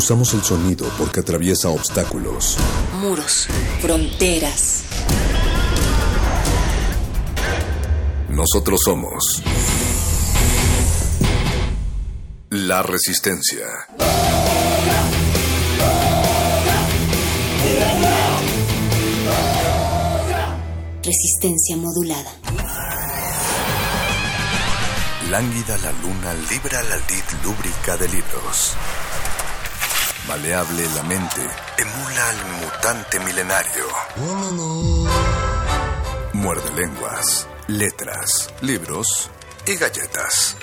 Usamos el sonido porque atraviesa obstáculos. Muros, fronteras. Nosotros somos la resistencia. Resistencia modulada. Lánguida la luna libra la lid lúbrica de libros. Maleable la mente, emula al mutante milenario. Muerde lenguas, letras, libros y galletas.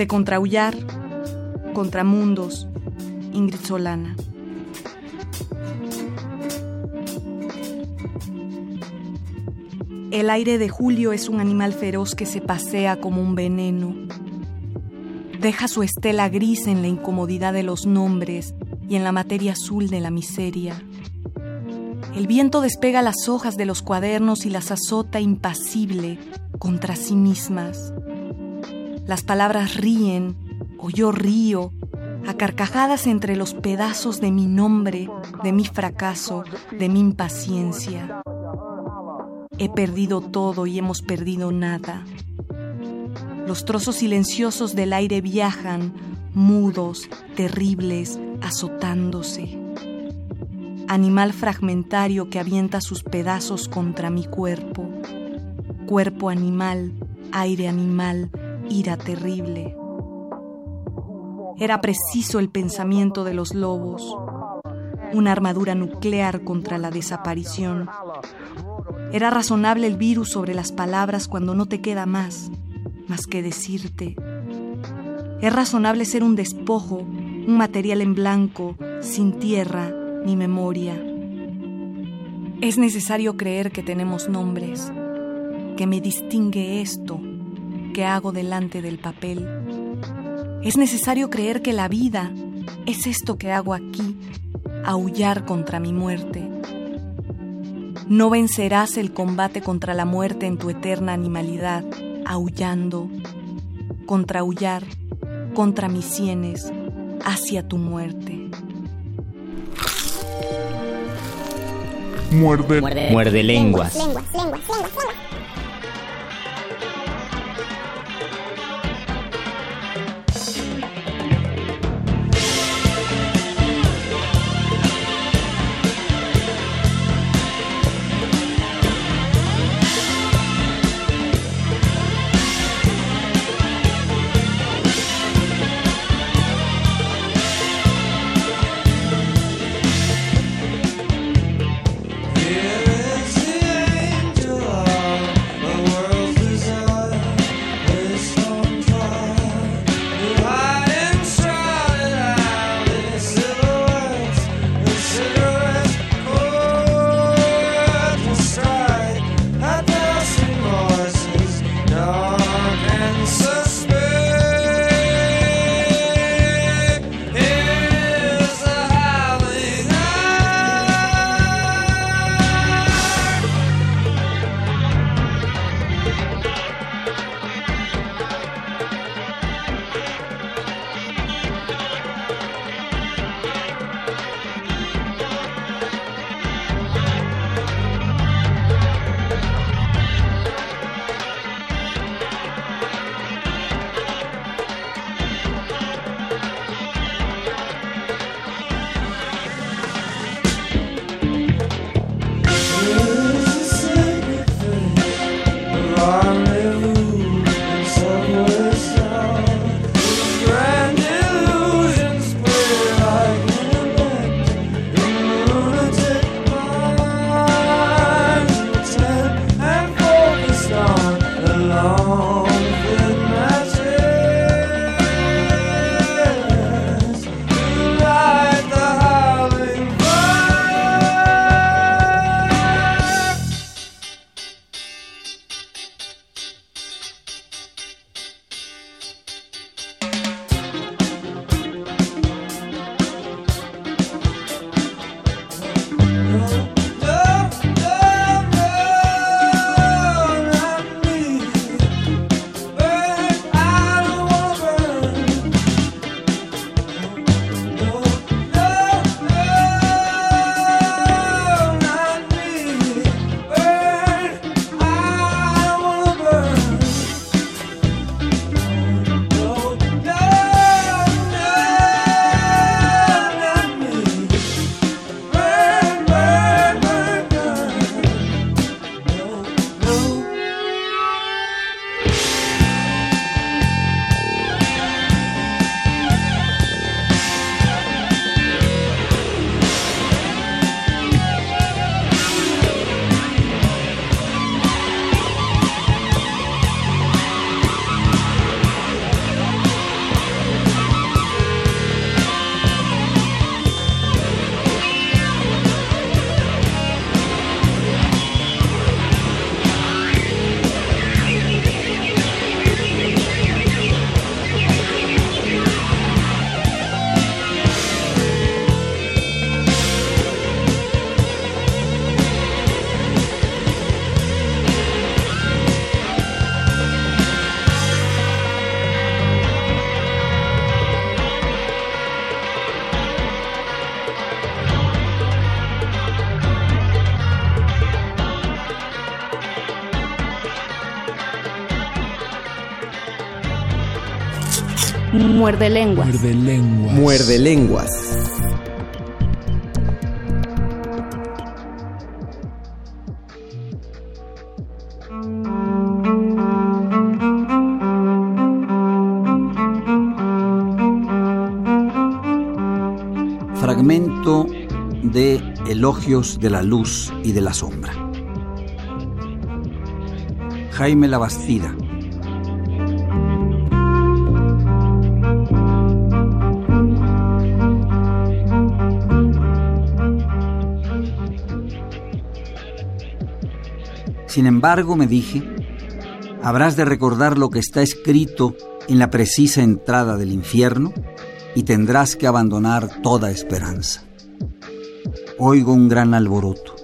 De Contraullar, Contramundos, Ingrid Solana. El aire de julio es un animal feroz que se pasea como un veneno. Deja su estela gris en la incomodidad de los nombres y en la materia azul de la miseria. El viento despega las hojas de los cuadernos y las azota impasible contra sí mismas. Las palabras ríen, o yo río, a carcajadas entre los pedazos de mi nombre, de mi fracaso, de mi impaciencia. He perdido todo y hemos perdido nada. Los trozos silenciosos del aire viajan, mudos, terribles, azotándose. Animal fragmentario que avienta sus pedazos contra mi cuerpo. Cuerpo animal, aire animal, ira terrible. Era preciso el pensamiento de los lobos, una armadura nuclear contra la desaparición. Era razonable el virus sobre las palabras cuando no te queda más, más que decirte. Es razonable ser un despojo, un material en blanco, sin tierra ni memoria. Es necesario creer que tenemos nombres, que me distingue esto que hago delante del papel. Es necesario creer que la vida es esto que hago aquí, aullar contra mi muerte. No vencerás el combate contra la muerte en tu eterna animalidad, aullando, contra aullar, contra mis sienes, hacia tu muerte. Muerde, Muerde lenguas. There is the Muerde lenguas. Muerde lenguas. Muerde lenguas. Fragmento de Elogios de la Luz y de la Sombra. Jaime Labastida. Sin embargo, me dije, habrás de recordar lo que está escrito en la precisa entrada del infierno y tendrás que abandonar toda esperanza. Oigo un gran alboroto.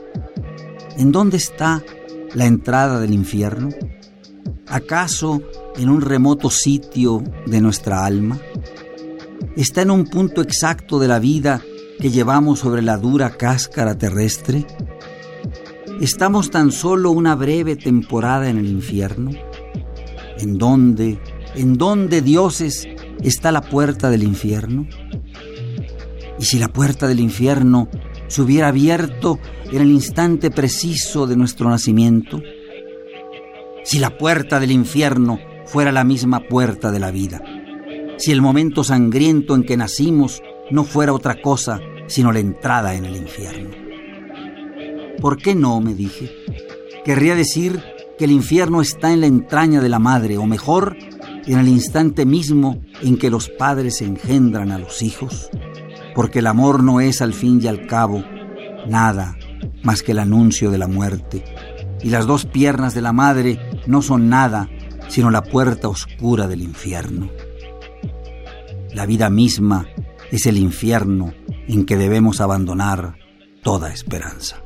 ¿En dónde está la entrada del infierno? ¿Acaso en un remoto sitio de nuestra alma? ¿Está en un punto exacto de la vida que llevamos sobre la dura cáscara terrestre? ¿Estamos tan solo una breve temporada en el infierno? ¿En dónde, en dónde, dioses, está la puerta del infierno? ¿Y si la puerta del infierno se hubiera abierto en el instante preciso de nuestro nacimiento? Si la puerta del infierno fuera la misma puerta de la vida, si el momento sangriento en que nacimos no fuera otra cosa sino la entrada en el infierno. ¿Por qué no? me dije. Querría decir que el infierno está en la entraña de la madre, o mejor, en el instante mismo en que los padres engendran a los hijos, porque el amor no es al fin y al cabo nada más que el anuncio de la muerte, y las dos piernas de la madre no son nada sino la puerta oscura del infierno. La vida misma es el infierno en que debemos abandonar toda esperanza.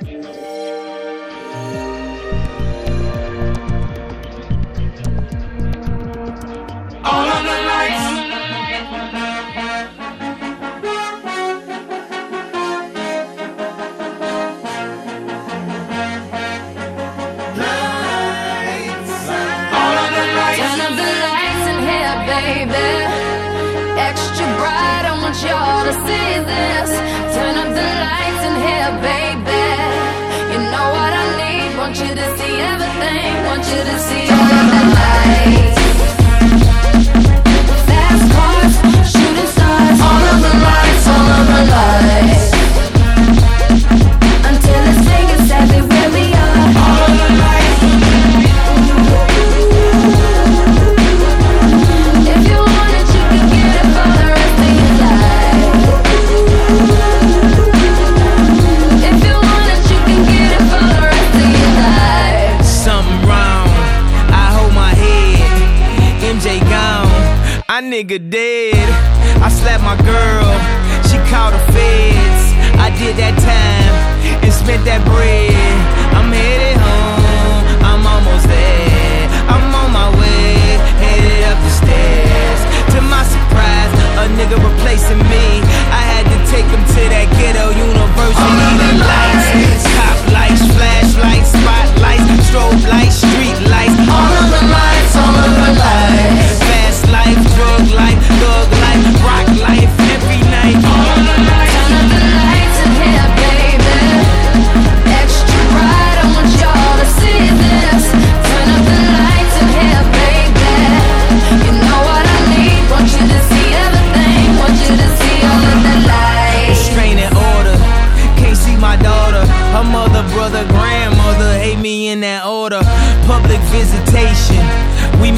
to see this. Turn up the lights in here, baby. You know what I need. Want you to see everything. Want you to see all the lights. Did that time and spent that bread. I'm headed home, I'm almost there. I'm on my way, headed up the stairs. To my surprise, a nigga replacing me. I had to take him to that ghetto university. The lights, cop lights, flashlights, spotlights, strobe lights, street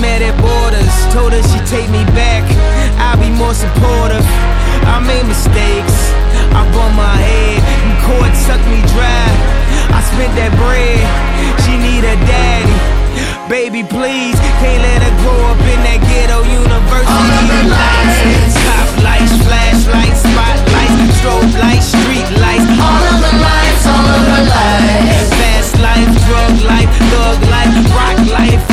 mad at borders. Told her she take me back. I'll be more supportive. I made mistakes. I bump my head. And court sucked me dry. I spent that bread. She need a daddy. Baby, please. Can't let her grow up in that ghetto university. All of the Lights, top lights, flashlights, spotlights, strobe lights, street lights. All of the lights, all of the lights. Fast life, drug life, thug life, rock life.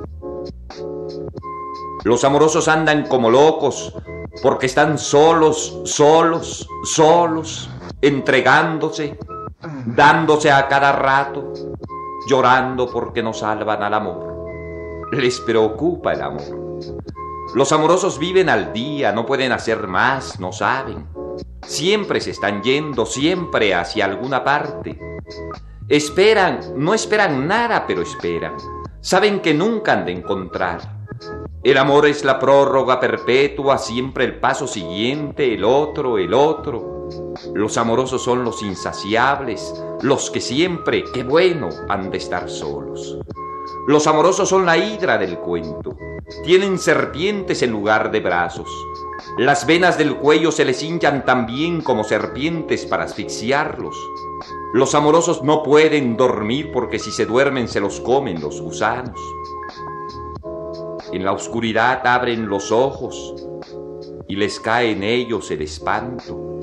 Los amorosos andan como locos porque están solos, solos, solos, entregándose, dándose a cada rato, llorando porque no salvan al amor. Les preocupa el amor. Los amorosos viven al día, no pueden hacer más, no saben. Siempre se están yendo, siempre hacia alguna parte. Esperan, no esperan nada, pero esperan. Saben que nunca han de encontrar. El amor es la prórroga perpetua, siempre el paso siguiente, el otro, el otro. Los amorosos son los insaciables, los que siempre, qué bueno, han de estar solos. Los amorosos son la hidra del cuento. Tienen serpientes en lugar de brazos. Las venas del cuello se les hinchan también como serpientes para asfixiarlos. Los amorosos no pueden dormir porque si se duermen se los comen los gusanos. En la oscuridad abren los ojos y les cae en ellos el espanto.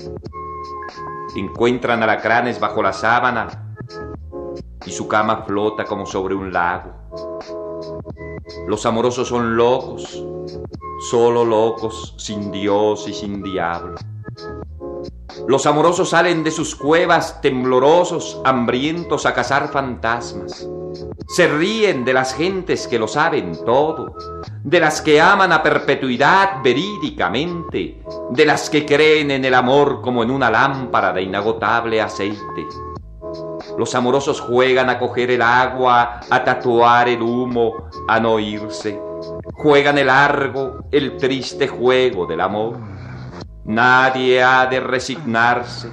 Encuentran alacranes bajo la sábana y su cama flota como sobre un lago. Los amorosos son locos, solo locos, sin Dios y sin diablo. Los amorosos salen de sus cuevas temblorosos, hambrientos a cazar fantasmas. Se ríen de las gentes que lo saben todo, de las que aman a perpetuidad verídicamente, de las que creen en el amor como en una lámpara de inagotable aceite. Los amorosos juegan a coger el agua, a tatuar el humo, a no irse. Juegan el largo, el triste juego del amor. Nadie ha de resignarse.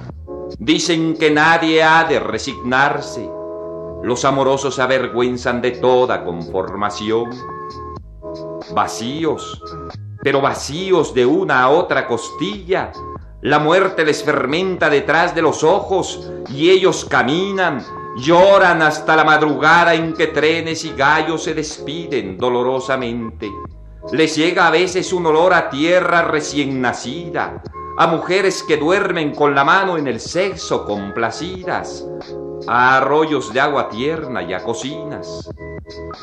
Dicen que nadie ha de resignarse. Los amorosos se avergüenzan de toda conformación. Vacíos, pero vacíos de una a otra costilla. La muerte les fermenta detrás de los ojos y ellos caminan, lloran hasta la madrugada en que trenes y gallos se despiden dolorosamente. Les llega a veces un olor a tierra recién nacida, a mujeres que duermen con la mano en el sexo complacidas, a arroyos de agua tierna y a cocinas.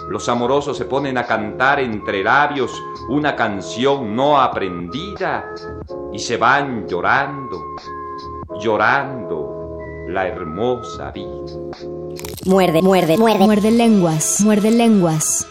Los amorosos se ponen a cantar entre labios una canción no aprendida y se van llorando, llorando la hermosa vida. Muerde, muerde, muerde. Muerde lenguas. Muerde lenguas.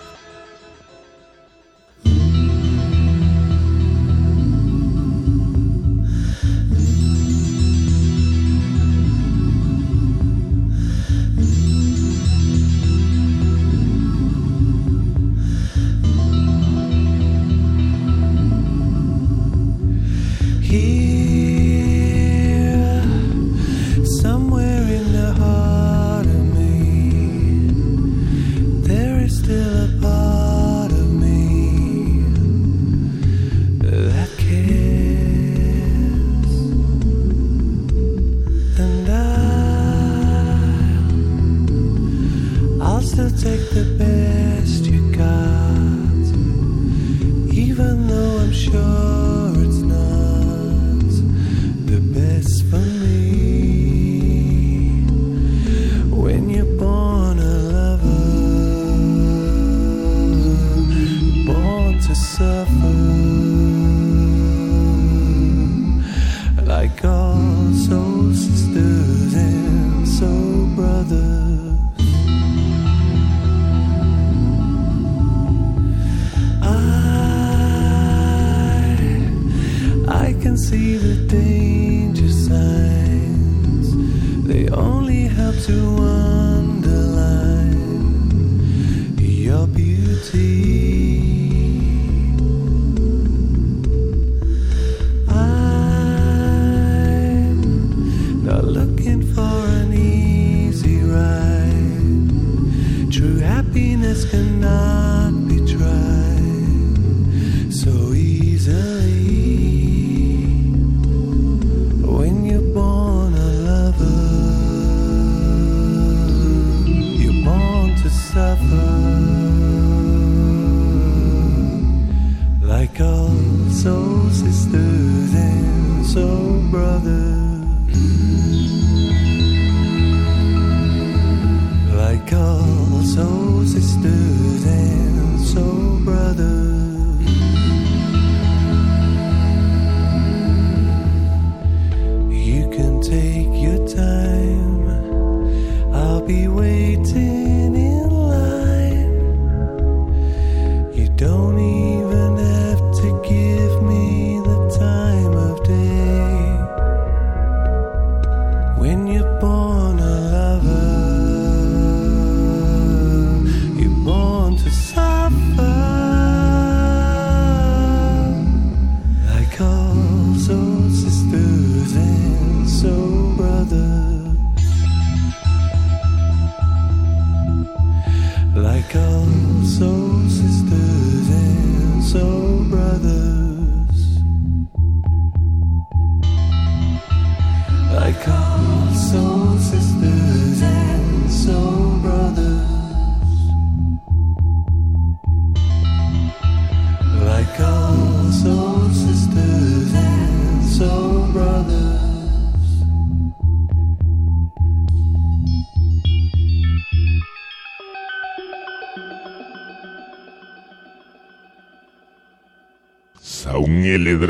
Like all soul sisters and soul brothers.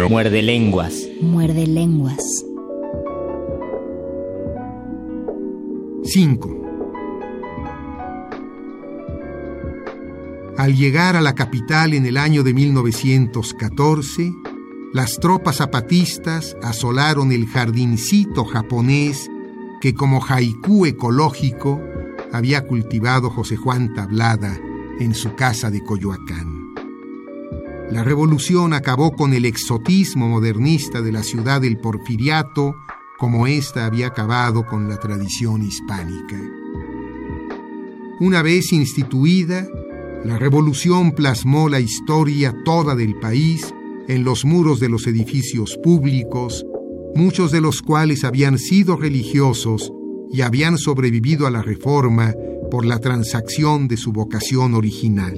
Muerde lenguas. Muerde lenguas. 5. Al llegar a la capital en el año de 1914, las tropas zapatistas asolaron el jardincito japonés que como haiku ecológico había cultivado José Juan Tablada en su casa de Coyoacán. La revolución acabó con el exotismo modernista de la ciudad del porfiriato, como ésta había acabado con la tradición hispánica. Una vez instituida, la revolución plasmó la historia toda del país en los muros de los edificios públicos, muchos de los cuales habían sido religiosos y habían sobrevivido a la reforma por la transacción de su vocación original.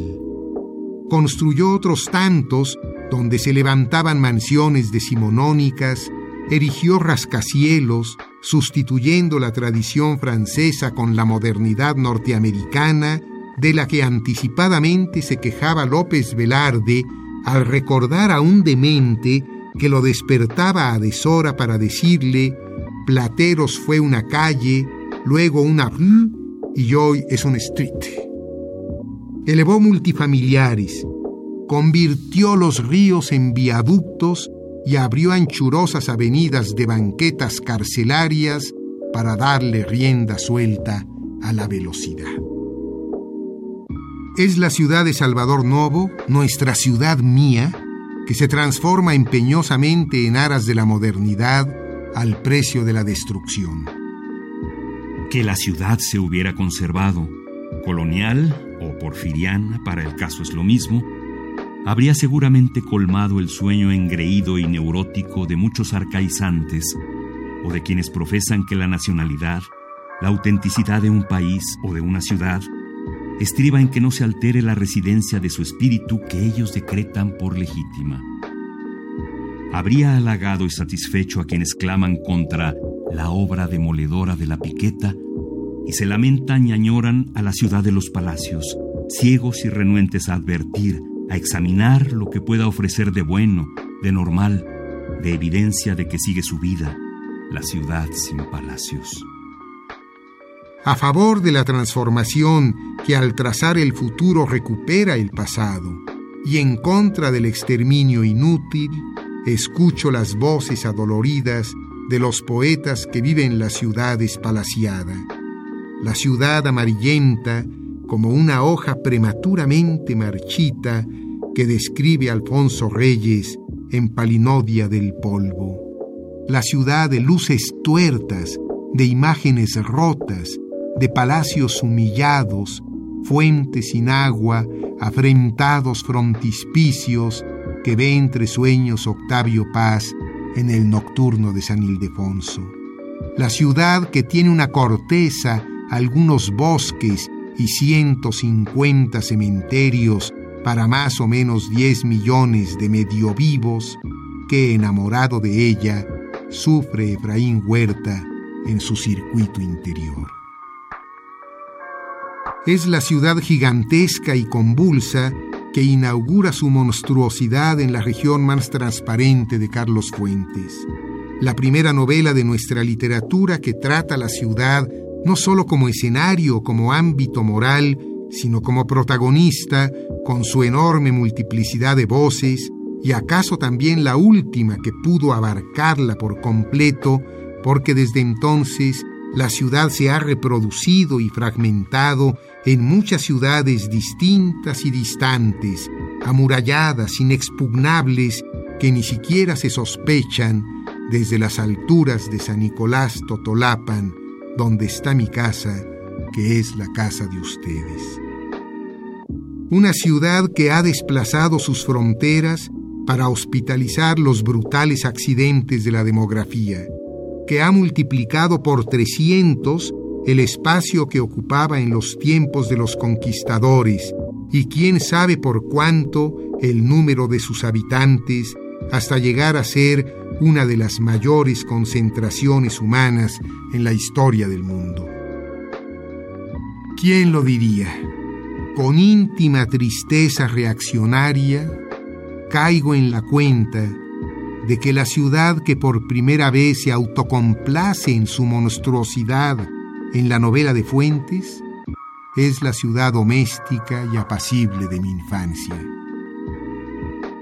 Construyó otros tantos donde se levantaban mansiones decimonónicas, erigió rascacielos, sustituyendo la tradición francesa con la modernidad norteamericana, de la que anticipadamente se quejaba López Velarde al recordar a un demente que lo despertaba a deshora para decirle, Plateros fue una calle, luego una rue y hoy es un street. Elevó multifamiliares, convirtió los ríos en viaductos y abrió anchurosas avenidas de banquetas carcelarias para darle rienda suelta a la velocidad. Es la ciudad de Salvador Novo, nuestra ciudad mía, que se transforma empeñosamente en aras de la modernidad al precio de la destrucción. Que la ciudad se hubiera conservado, colonial o porfiriana, para el caso es lo mismo, habría seguramente colmado el sueño engreído y neurótico de muchos arcaizantes o de quienes profesan que la nacionalidad, la autenticidad de un país o de una ciudad, estriba en que no se altere la residencia de su espíritu que ellos decretan por legítima. Habría halagado y satisfecho a quienes claman contra la obra demoledora de la piqueta y se lamentan y añoran a la ciudad de los palacios, ciegos y renuentes a advertir, a examinar lo que pueda ofrecer de bueno, de normal, de evidencia de que sigue su vida, la ciudad sin palacios. A favor de la transformación que al trazar el futuro recupera el pasado, y en contra del exterminio inútil, escucho las voces adoloridas de los poetas que viven la ciudad espalaciada, la ciudad amarillenta como una hoja prematuramente marchita que describe Alfonso Reyes en Palinodia del Polvo, la ciudad de luces tuertas, de imágenes rotas, de palacios humillados, fuentes sin agua, afrentados frontispicios que ve entre sueños Octavio Paz en el nocturno de San Ildefonso. La ciudad que tiene una corteza, algunos bosques y 150 cementerios para más o menos 10 millones de medio vivos, que enamorado de ella, sufre Efraín Huerta en su circuito interior es la ciudad gigantesca y convulsa que inaugura su monstruosidad en la región más transparente de Carlos Fuentes. La primera novela de nuestra literatura que trata la ciudad no solo como escenario, como ámbito moral, sino como protagonista, con su enorme multiplicidad de voces, y acaso también la última que pudo abarcarla por completo, porque desde entonces la ciudad se ha reproducido y fragmentado en muchas ciudades distintas y distantes, amuralladas, inexpugnables, que ni siquiera se sospechan desde las alturas de San Nicolás Totolapan, donde está mi casa, que es la casa de ustedes. Una ciudad que ha desplazado sus fronteras para hospitalizar los brutales accidentes de la demografía, que ha multiplicado por 300 el espacio que ocupaba en los tiempos de los conquistadores y quién sabe por cuánto el número de sus habitantes hasta llegar a ser una de las mayores concentraciones humanas en la historia del mundo. ¿Quién lo diría? Con íntima tristeza reaccionaria, caigo en la cuenta de que la ciudad que por primera vez se autocomplace en su monstruosidad en la novela de Fuentes es la ciudad doméstica y apacible de mi infancia.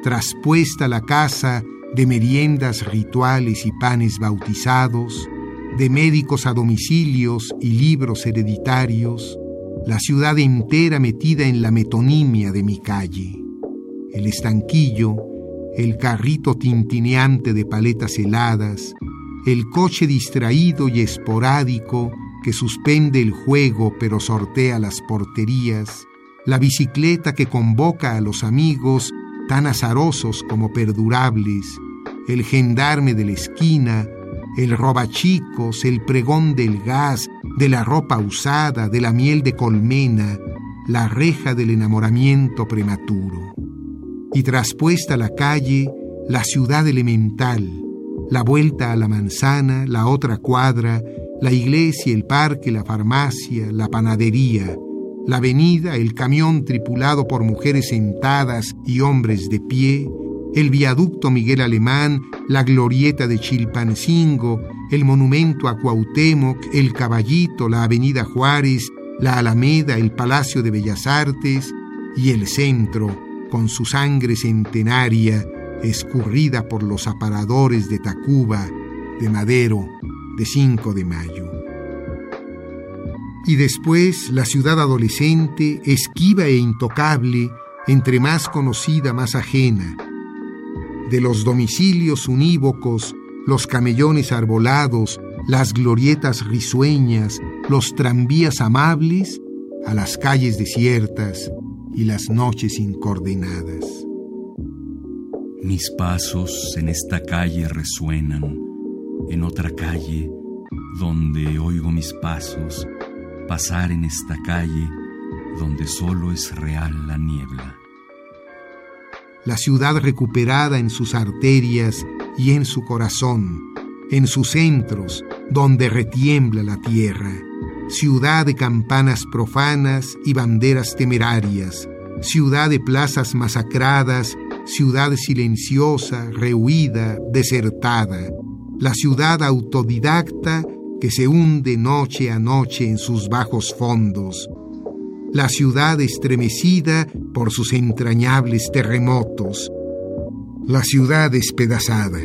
Traspuesta la casa de meriendas rituales y panes bautizados, de médicos a domicilios y libros hereditarios, la ciudad entera metida en la metonimia de mi calle. El estanquillo, el carrito tintineante de paletas heladas, el coche distraído y esporádico que suspende el juego pero sortea las porterías, la bicicleta que convoca a los amigos tan azarosos como perdurables, el gendarme de la esquina, el robachicos, el pregón del gas, de la ropa usada, de la miel de colmena, la reja del enamoramiento prematuro. Y traspuesta la calle, la ciudad elemental, la vuelta a la manzana, la otra cuadra, la iglesia, el parque, la farmacia, la panadería, la avenida, el camión tripulado por mujeres sentadas y hombres de pie, el viaducto Miguel Alemán, la glorieta de Chilpancingo, el monumento a Cuauhtémoc, el Caballito, la avenida Juárez, la Alameda, el Palacio de Bellas Artes y el centro, con su sangre centenaria, escurrida por los aparadores de Tacuba, de Madero, de 5 de mayo. Y después la ciudad adolescente, esquiva e intocable, entre más conocida, más ajena, de los domicilios unívocos, los camellones arbolados, las glorietas risueñas, los tranvías amables, a las calles desiertas y las noches incoordenadas. Mis pasos en esta calle resuenan, en otra calle donde oigo mis pasos, pasar en esta calle donde solo es real la niebla. La ciudad recuperada en sus arterias y en su corazón, en sus centros, donde retiembla la tierra, ciudad de campanas profanas y banderas temerarias, ciudad de plazas masacradas, ciudad silenciosa, rehuida, desertada, la ciudad autodidacta que se hunde noche a noche en sus bajos fondos, la ciudad estremecida por sus entrañables terremotos, la ciudad despedazada.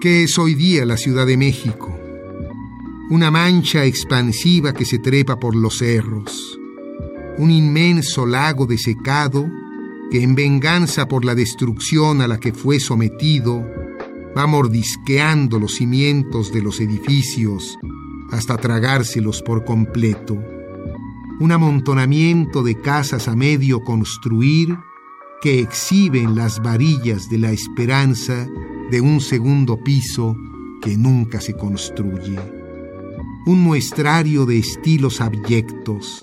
¿Qué es hoy día la Ciudad de México? Una mancha expansiva que se trepa por los cerros, un inmenso lago desecado que en venganza por la destrucción a la que fue sometido, va mordisqueando los cimientos de los edificios hasta tragárselos por completo. Un amontonamiento de casas a medio construir que exhiben las varillas de la esperanza de un segundo piso que nunca se construye. Un muestrario de estilos abyectos,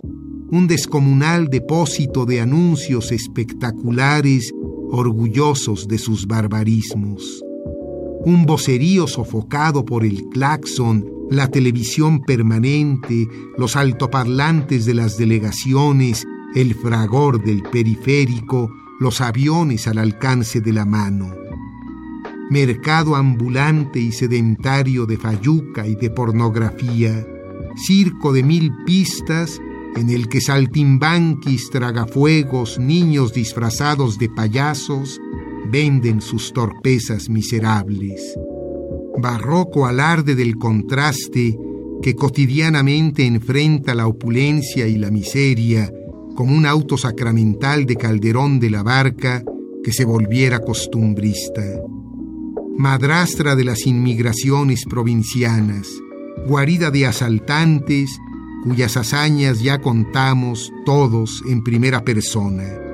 un descomunal depósito de anuncios espectaculares orgullosos de sus barbarismos, un vocerío sofocado por el claxon la televisión permanente, los altoparlantes de las delegaciones, el fragor del periférico, los aviones al alcance de la mano. Mercado ambulante y sedentario de fayuca y de pornografía, circo de mil pistas en el que saltimbanquis, tragafuegos, niños disfrazados de payasos venden sus torpezas miserables barroco alarde del contraste que cotidianamente enfrenta la opulencia y la miseria como un auto sacramental de Calderón de la Barca que se volviera costumbrista. Madrastra de las inmigraciones provincianas, guarida de asaltantes cuyas hazañas ya contamos todos en primera persona.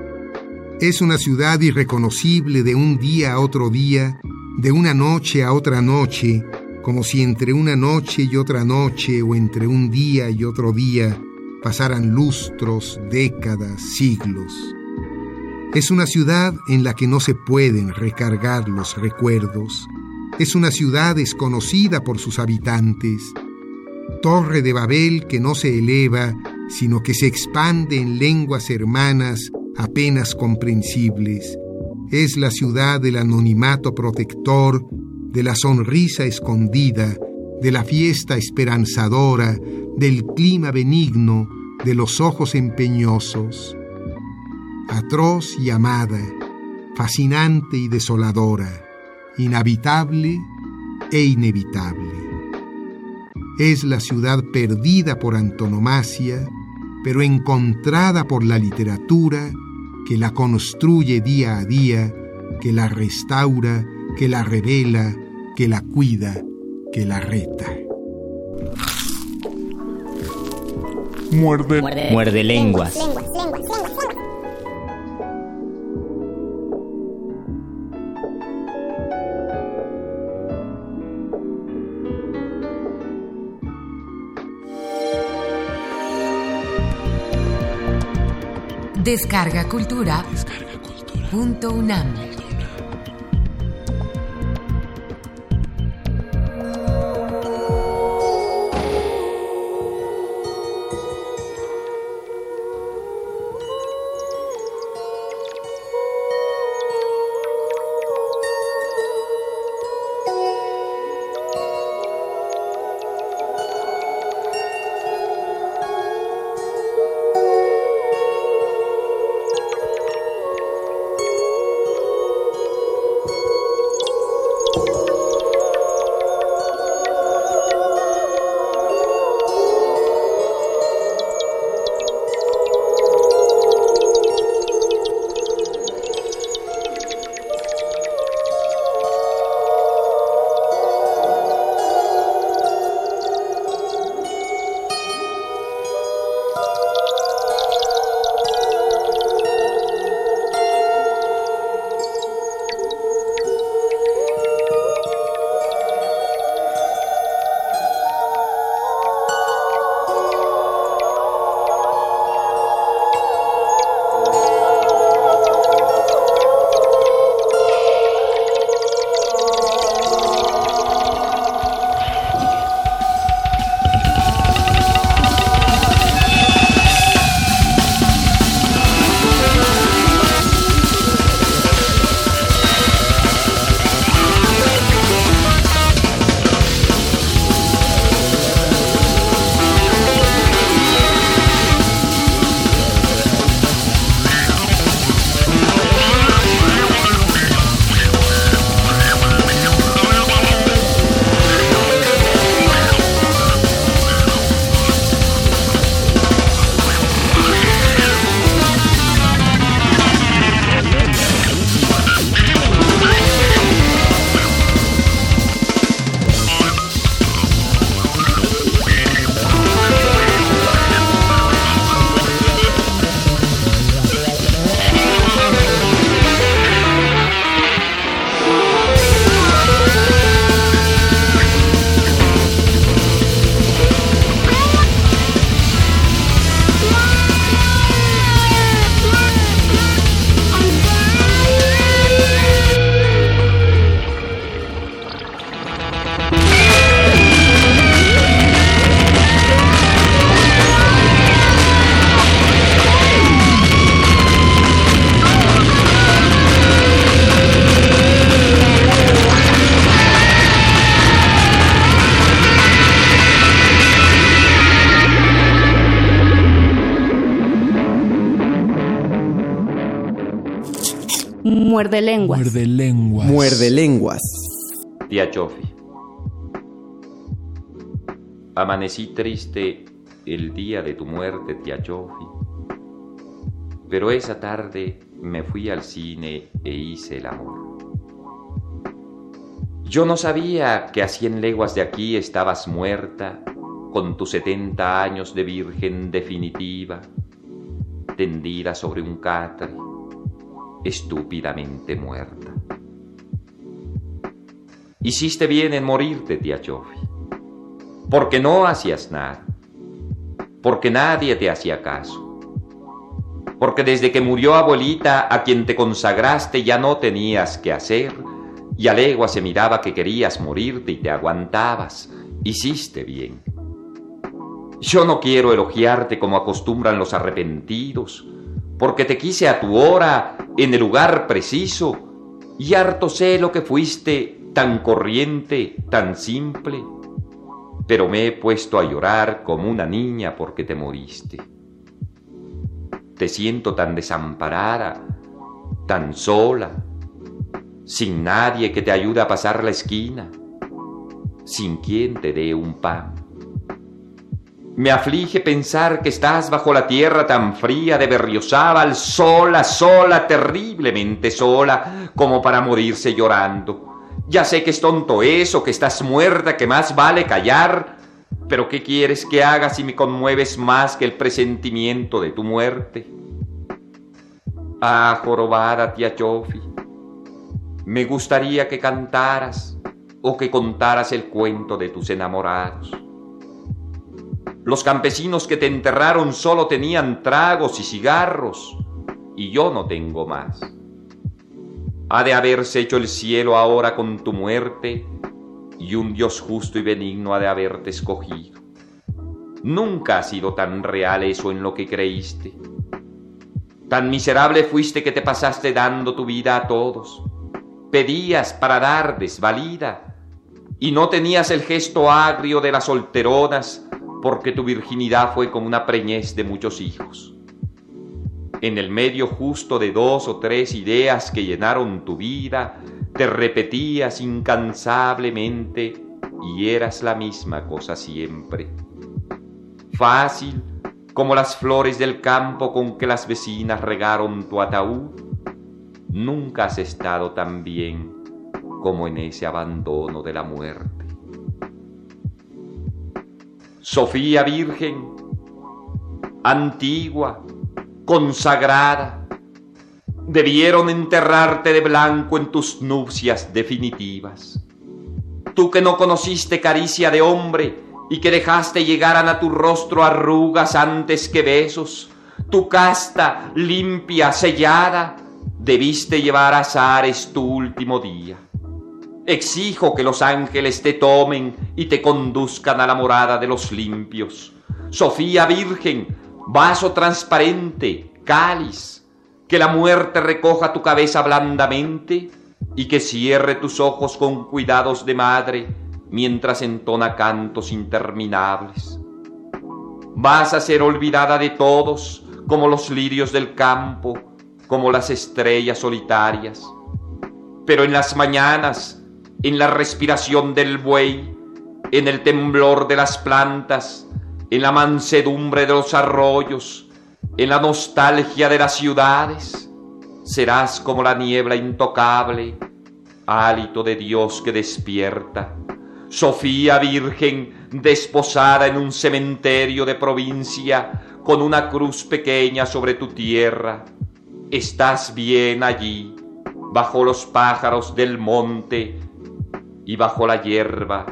Es una ciudad irreconocible de un día a otro día de una noche a otra noche, como si entre una noche y otra noche o entre un día y otro día pasaran lustros, décadas, siglos. Es una ciudad en la que no se pueden recargar los recuerdos. Es una ciudad desconocida por sus habitantes. Torre de Babel que no se eleva, sino que se expande en lenguas hermanas apenas comprensibles es la ciudad del anonimato protector, de la sonrisa escondida, de la fiesta esperanzadora, del clima benigno, de los ojos empeñosos. Atroz y amada, fascinante y desoladora, inhabitable e inevitable. Es la ciudad perdida por antonomasia, pero encontrada por la literatura que la construye día a día, que la restaura, que la revela, que la cuida, que la reta. Muerde, muerde, lenguas. Descarga Cultura. Descarga Cultura. Punto UNAM. Muerde lenguas. Muerde lenguas. Muerde lenguas. Tía Chofi. Amanecí triste el día de tu muerte, tía Chofi. Pero esa tarde me fui al cine e hice el amor. Yo no sabía que a cien leguas de aquí estabas muerta, con tus setenta años de virgen definitiva, tendida sobre un catre estúpidamente muerta. Hiciste bien en morirte, tía Chofi, porque no hacías nada, porque nadie te hacía caso, porque desde que murió abuelita a quien te consagraste ya no tenías que hacer, y a legua se miraba que querías morirte y te aguantabas, hiciste bien. Yo no quiero elogiarte como acostumbran los arrepentidos, porque te quise a tu hora, en el lugar preciso, y harto sé lo que fuiste, tan corriente, tan simple, pero me he puesto a llorar como una niña porque te moriste. Te siento tan desamparada, tan sola, sin nadie que te ayude a pasar la esquina, sin quien te dé un pan. Me aflige pensar que estás bajo la tierra tan fría de Berriozábal, sola, sola, terriblemente sola, como para morirse llorando. Ya sé que es tonto eso, que estás muerta, que más vale callar, pero ¿qué quieres que haga si me conmueves más que el presentimiento de tu muerte? Ah, jorobada tía Chofi, me gustaría que cantaras o que contaras el cuento de tus enamorados. Los campesinos que te enterraron solo tenían tragos y cigarros, y yo no tengo más. Ha de haberse hecho el cielo ahora con tu muerte, y un Dios justo y benigno ha de haberte escogido. Nunca ha sido tan real eso en lo que creíste. Tan miserable fuiste que te pasaste dando tu vida a todos. Pedías para dar desvalida, y no tenías el gesto agrio de las solteronas porque tu virginidad fue como una preñez de muchos hijos. En el medio justo de dos o tres ideas que llenaron tu vida, te repetías incansablemente y eras la misma cosa siempre. Fácil como las flores del campo con que las vecinas regaron tu ataúd, nunca has estado tan bien como en ese abandono de la muerte. Sofía Virgen, antigua, consagrada, debieron enterrarte de blanco en tus nupcias definitivas. Tú que no conociste caricia de hombre y que dejaste llegar a tu rostro arrugas antes que besos, tu casta, limpia, sellada, debiste llevar a Zares tu último día. Exijo que los ángeles te tomen y te conduzcan a la morada de los limpios. Sofía Virgen, vaso transparente, cáliz, que la muerte recoja tu cabeza blandamente y que cierre tus ojos con cuidados de madre mientras entona cantos interminables. Vas a ser olvidada de todos como los lirios del campo, como las estrellas solitarias. Pero en las mañanas, en la respiración del buey, en el temblor de las plantas, en la mansedumbre de los arroyos, en la nostalgia de las ciudades. Serás como la niebla intocable, hálito de Dios que despierta. Sofía Virgen desposada en un cementerio de provincia con una cruz pequeña sobre tu tierra. Estás bien allí, bajo los pájaros del monte, y bajo la hierba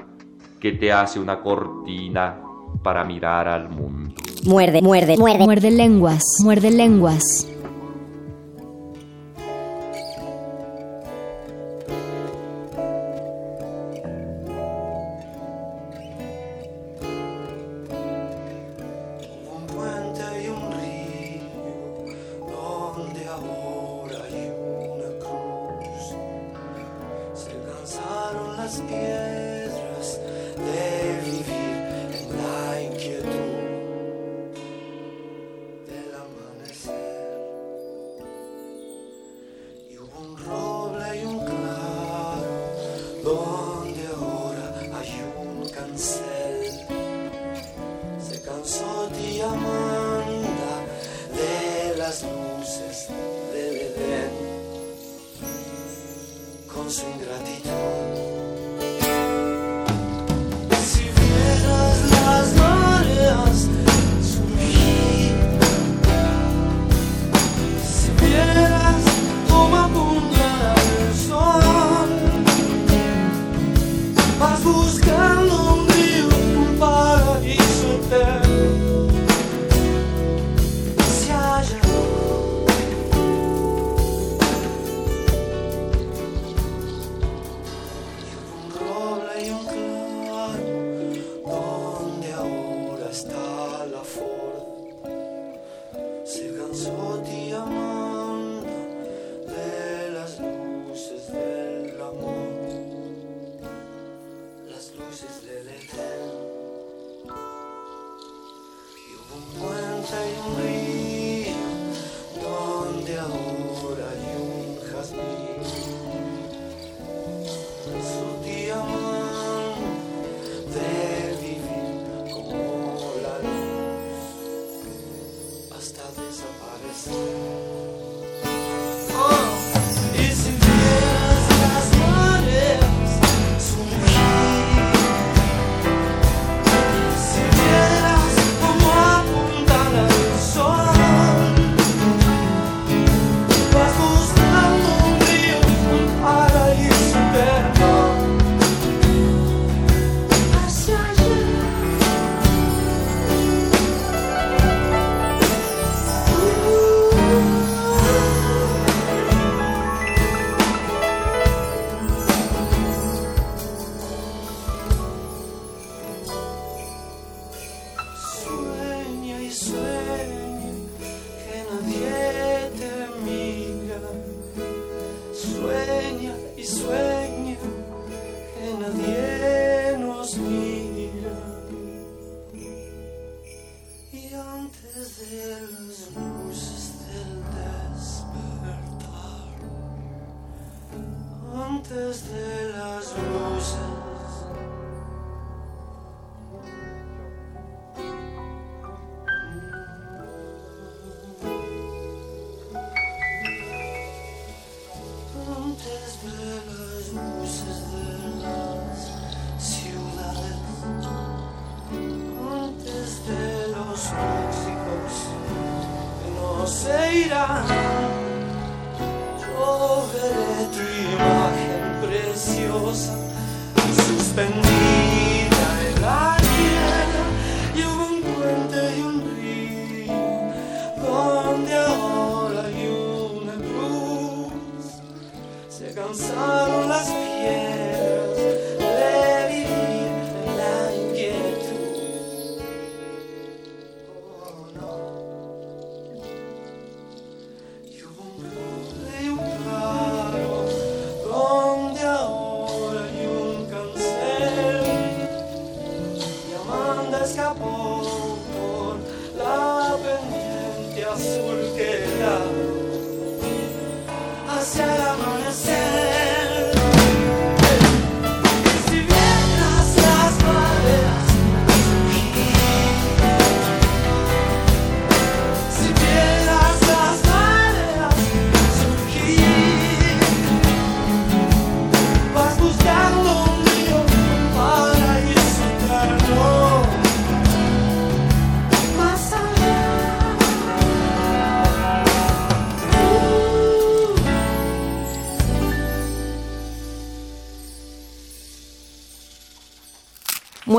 que te hace una cortina para mirar al mundo. Muerde, muerde, muerde. Muerde lenguas, muerde lenguas. Se cansaron las piedras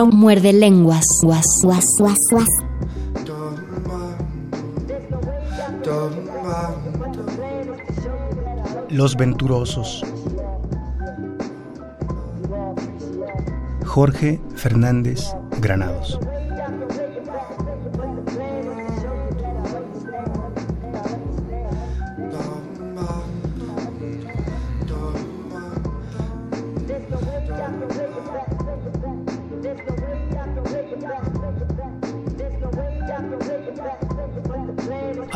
Muerde lenguas. Guas, guas, guas, guas. Los Venturosos. Jorge Fernández Granados.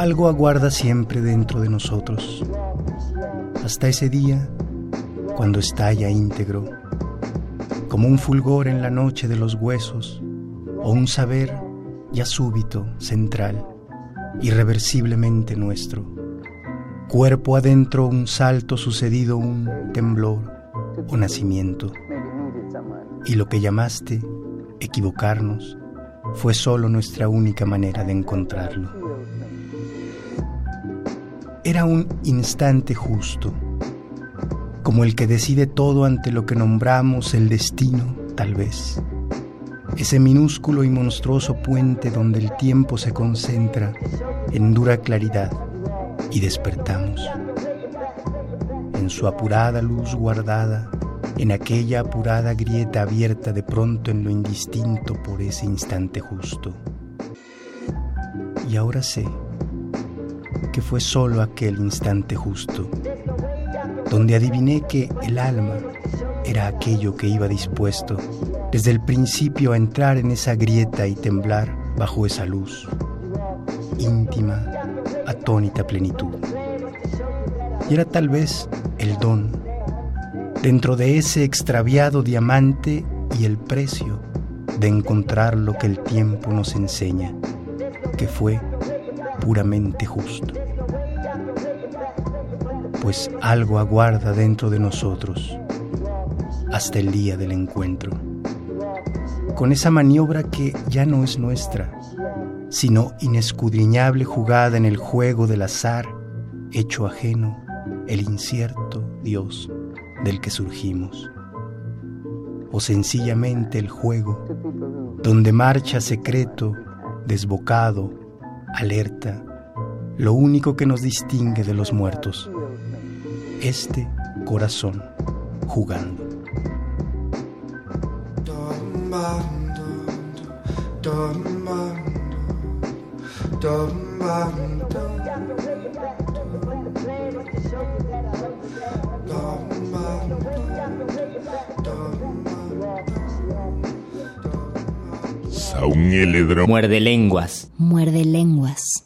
Algo aguarda siempre dentro de nosotros, hasta ese día cuando estalla íntegro, como un fulgor en la noche de los huesos, o un saber ya súbito, central, irreversiblemente nuestro. Cuerpo adentro un salto sucedido, un temblor o nacimiento. Y lo que llamaste equivocarnos fue solo nuestra única manera de encontrarlo. Era un instante justo, como el que decide todo ante lo que nombramos el destino, tal vez. Ese minúsculo y monstruoso puente donde el tiempo se concentra en dura claridad y despertamos. En su apurada luz guardada, en aquella apurada grieta abierta de pronto en lo indistinto por ese instante justo. Y ahora sé que fue solo aquel instante justo, donde adiviné que el alma era aquello que iba dispuesto desde el principio a entrar en esa grieta y temblar bajo esa luz, íntima, atónita plenitud. Y era tal vez el don, dentro de ese extraviado diamante y el precio de encontrar lo que el tiempo nos enseña, que fue puramente justo. Pues algo aguarda dentro de nosotros hasta el día del encuentro. Con esa maniobra que ya no es nuestra, sino inescudriñable jugada en el juego del azar, hecho ajeno, el incierto Dios del que surgimos. O sencillamente el juego, donde marcha secreto, desbocado, alerta, lo único que nos distingue de los muertos, este corazón jugando. Muerde lenguas. Muerde lenguas.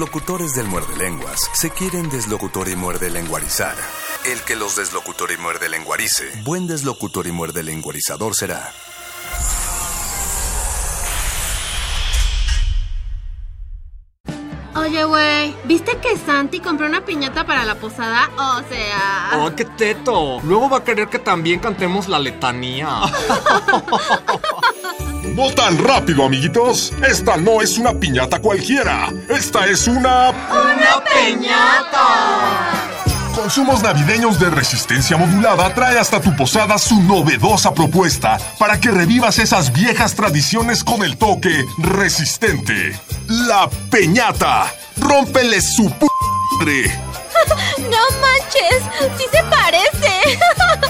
Locutores del muerde lenguas se quieren deslocutor y muerde lenguarizar. El que los deslocutor y muerde lenguarice, buen deslocutor y muerde lenguarizador será. Oye, güey, ¿viste que Santi compró una piñata para la posada? O sea... ¡Oh, qué teto! Luego va a querer que también cantemos la letanía. No tan rápido, amiguitos. Esta no es una piñata cualquiera. Esta es una... ¡Una piñata! Consumos Navideños de Resistencia Modulada trae hasta tu posada su novedosa propuesta para que revivas esas viejas tradiciones con el toque resistente. La Peñata. Rómpele su p. ¡No manches! ¡Sí se parece!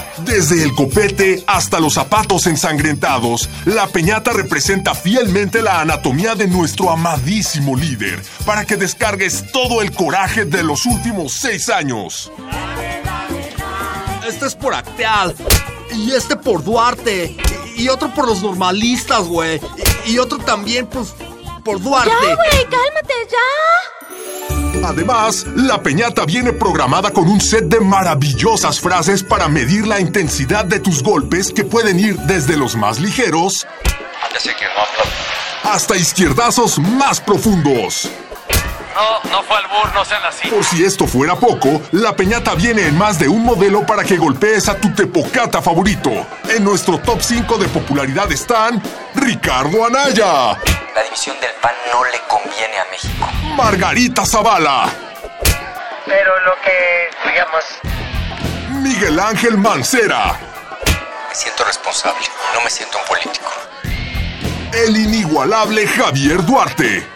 Desde el copete hasta los zapatos ensangrentados, la peñata representa fielmente la anatomía de nuestro amadísimo líder, para que descargues todo el coraje de los últimos seis años. Este es por Acteal. Y este por Duarte. Y otro por los normalistas, güey. Y otro también, pues, por Duarte. ¡Ya, güey! ¡Cálmate, ya! Además, la peñata viene programada con un set de maravillosas frases para medir la intensidad de tus golpes que pueden ir desde los más ligeros hasta izquierdazos más profundos. No, no fue al bur, no sean así. Por si esto fuera poco, la peñata viene en más de un modelo para que golpees a tu tepocata favorito. En nuestro top 5 de popularidad están Ricardo Anaya, La división del pan no le conviene a México. Margarita Zavala, Pero lo que, digamos, Miguel Ángel Mancera, Me siento responsable, no me siento un político. el inigualable Javier Duarte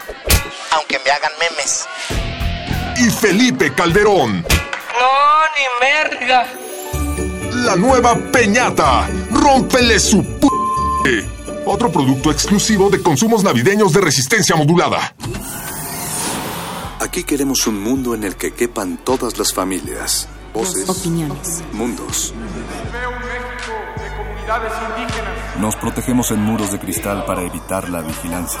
Aunque me hagan memes. y Felipe Calderón. no, ni merga. La nueva Peñata. Rómpele su p. Otro producto exclusivo de consumos navideños de resistencia modulada. Aquí queremos un mundo en el que quepan todas las familias, voces, Opiniones. mundos. Veo un México de comunidades indígenas. Nos protegemos en muros de cristal para evitar la vigilancia.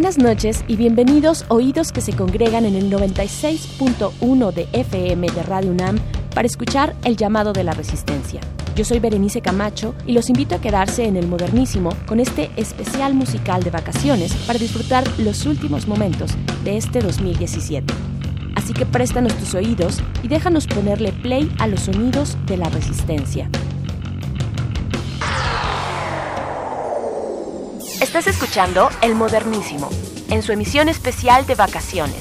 Buenas noches y bienvenidos oídos que se congregan en el 96.1 de FM de Radio UNAM para escuchar el llamado de la resistencia. Yo soy Berenice Camacho y los invito a quedarse en el modernísimo con este especial musical de vacaciones para disfrutar los últimos momentos de este 2017. Así que préstanos tus oídos y déjanos ponerle play a los sonidos de la resistencia. Estás escuchando El Modernísimo, en su emisión especial de vacaciones.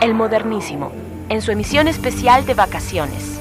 El Modernísimo, en su emisión especial de vacaciones.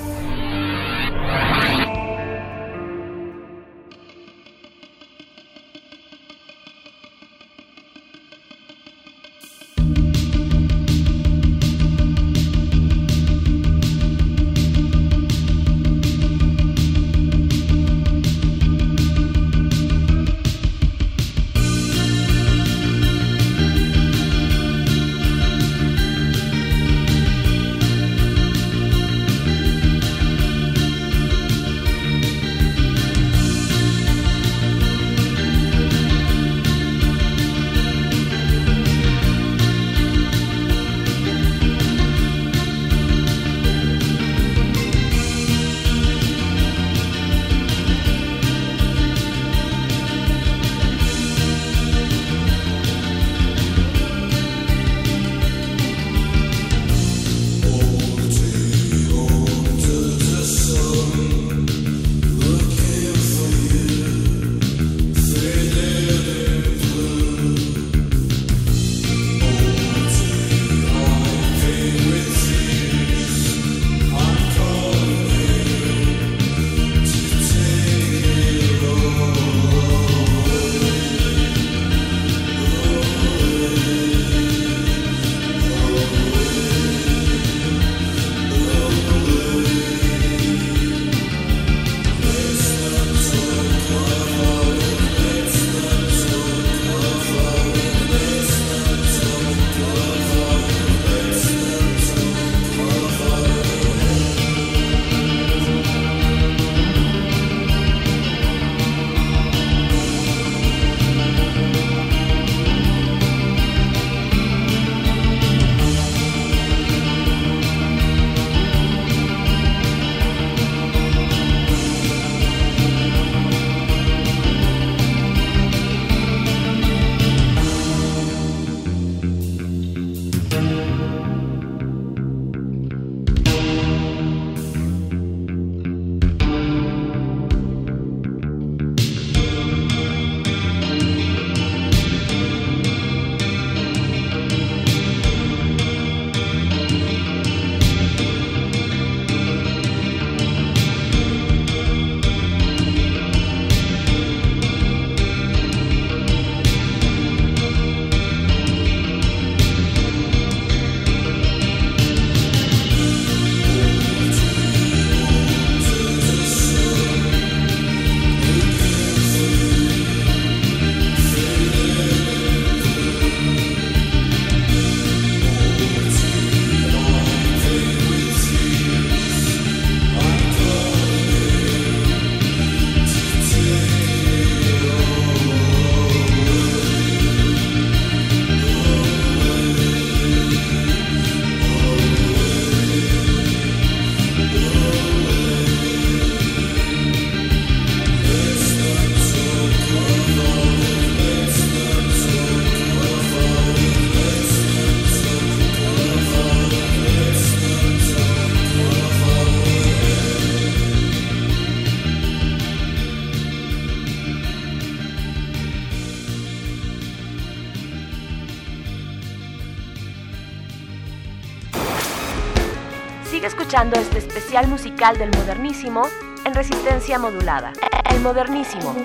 Escuchando este especial musical del modernísimo en resistencia modulada. El Modernísimo,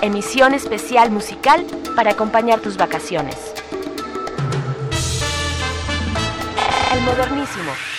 emisión especial musical para acompañar tus vacaciones. El Modernísimo.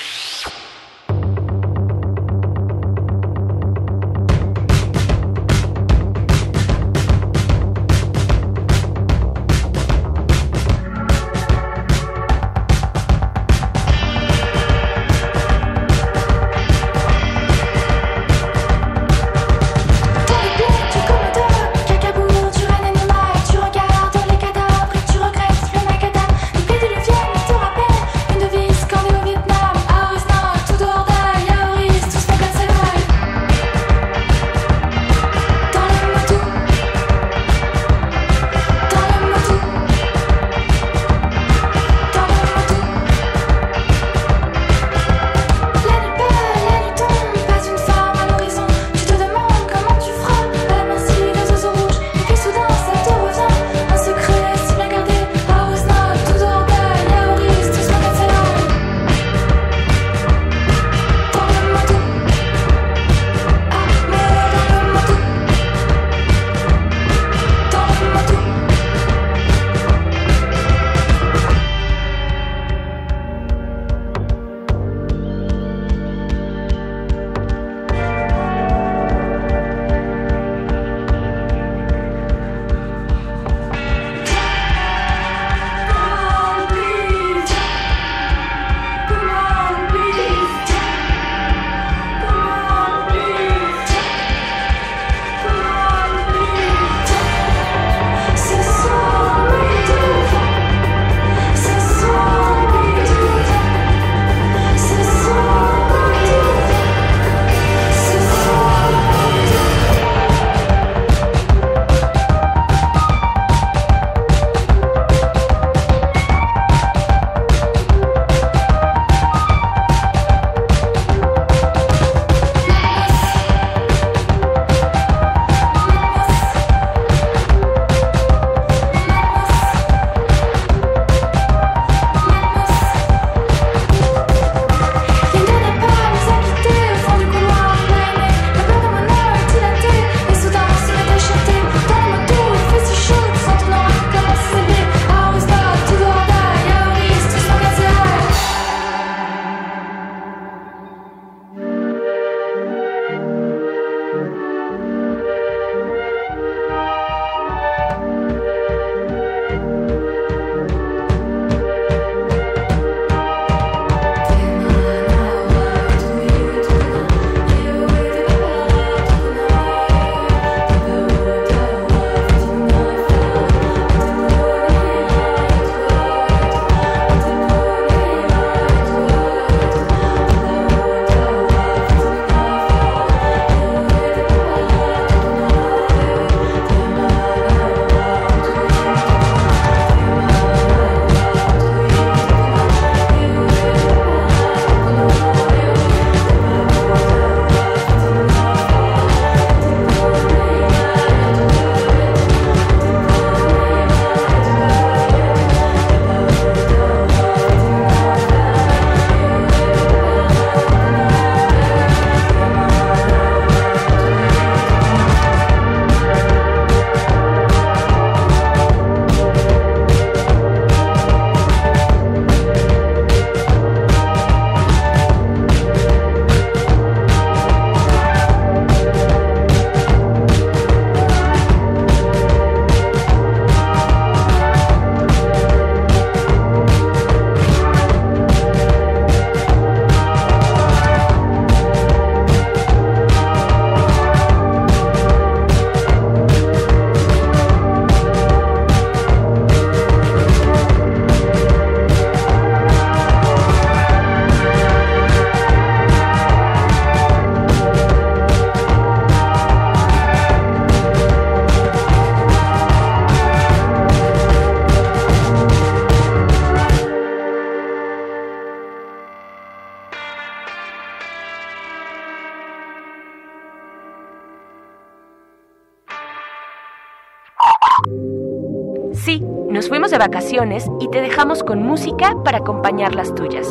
Vacaciones y te dejamos con música para acompañar las tuyas.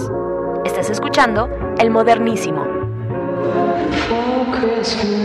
Estás escuchando El Modernísimo. de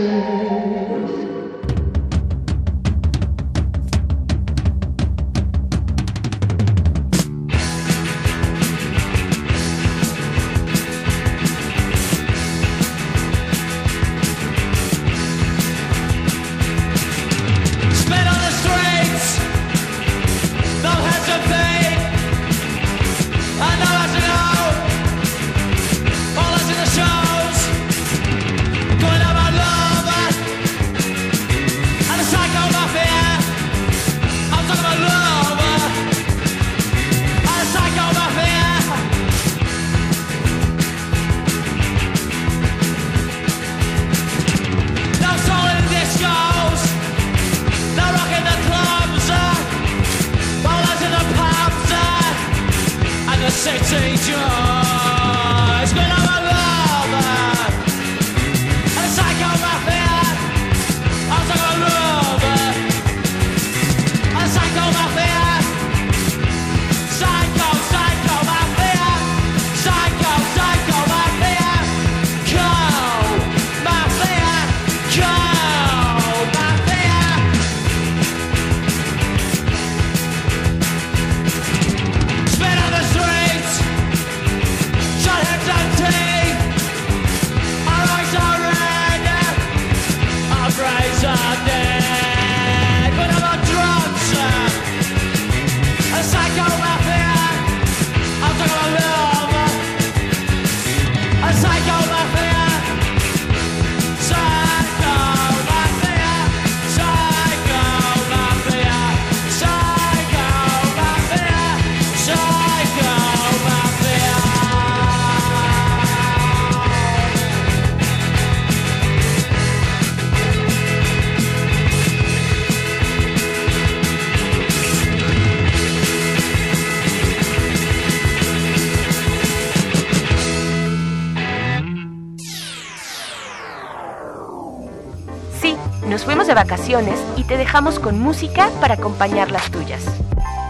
vacaciones y te dejamos con música para acompañar las tuyas.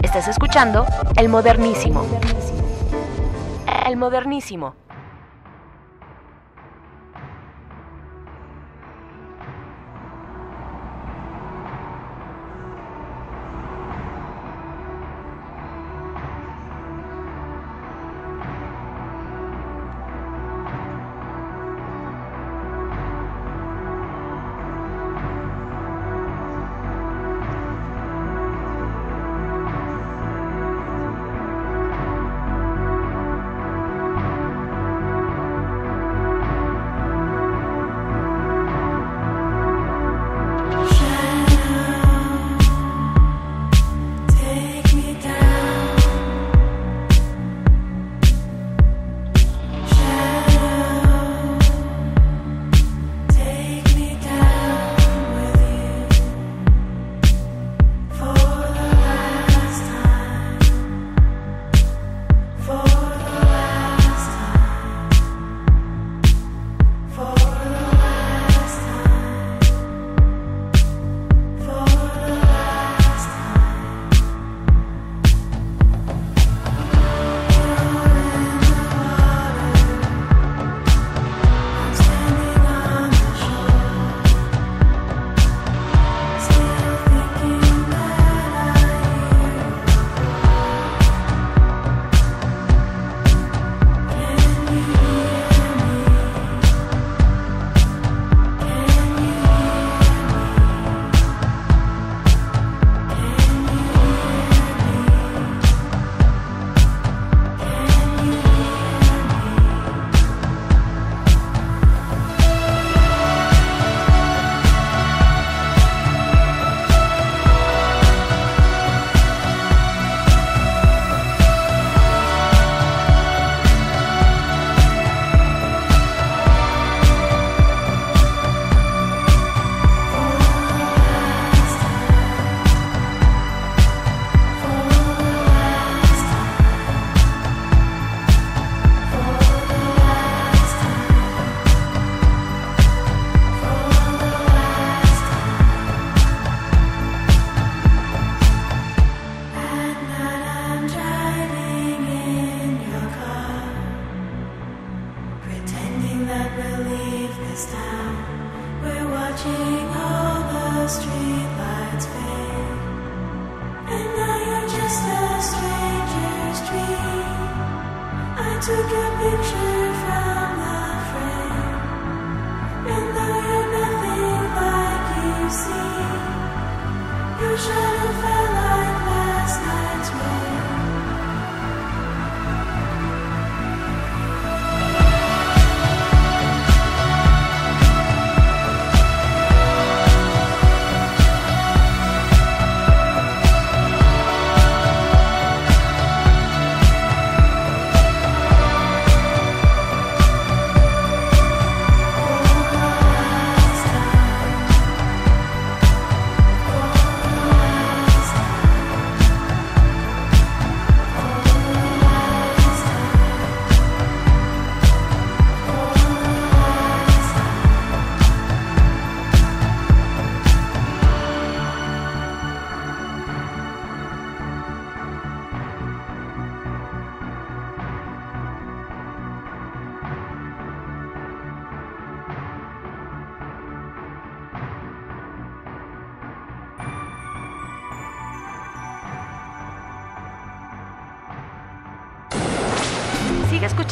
Estás escuchando El Modernísimo. El Modernísimo.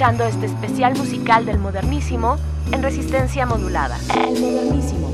Este especial musical del modernísimo en resistencia modulada. El modernísimo.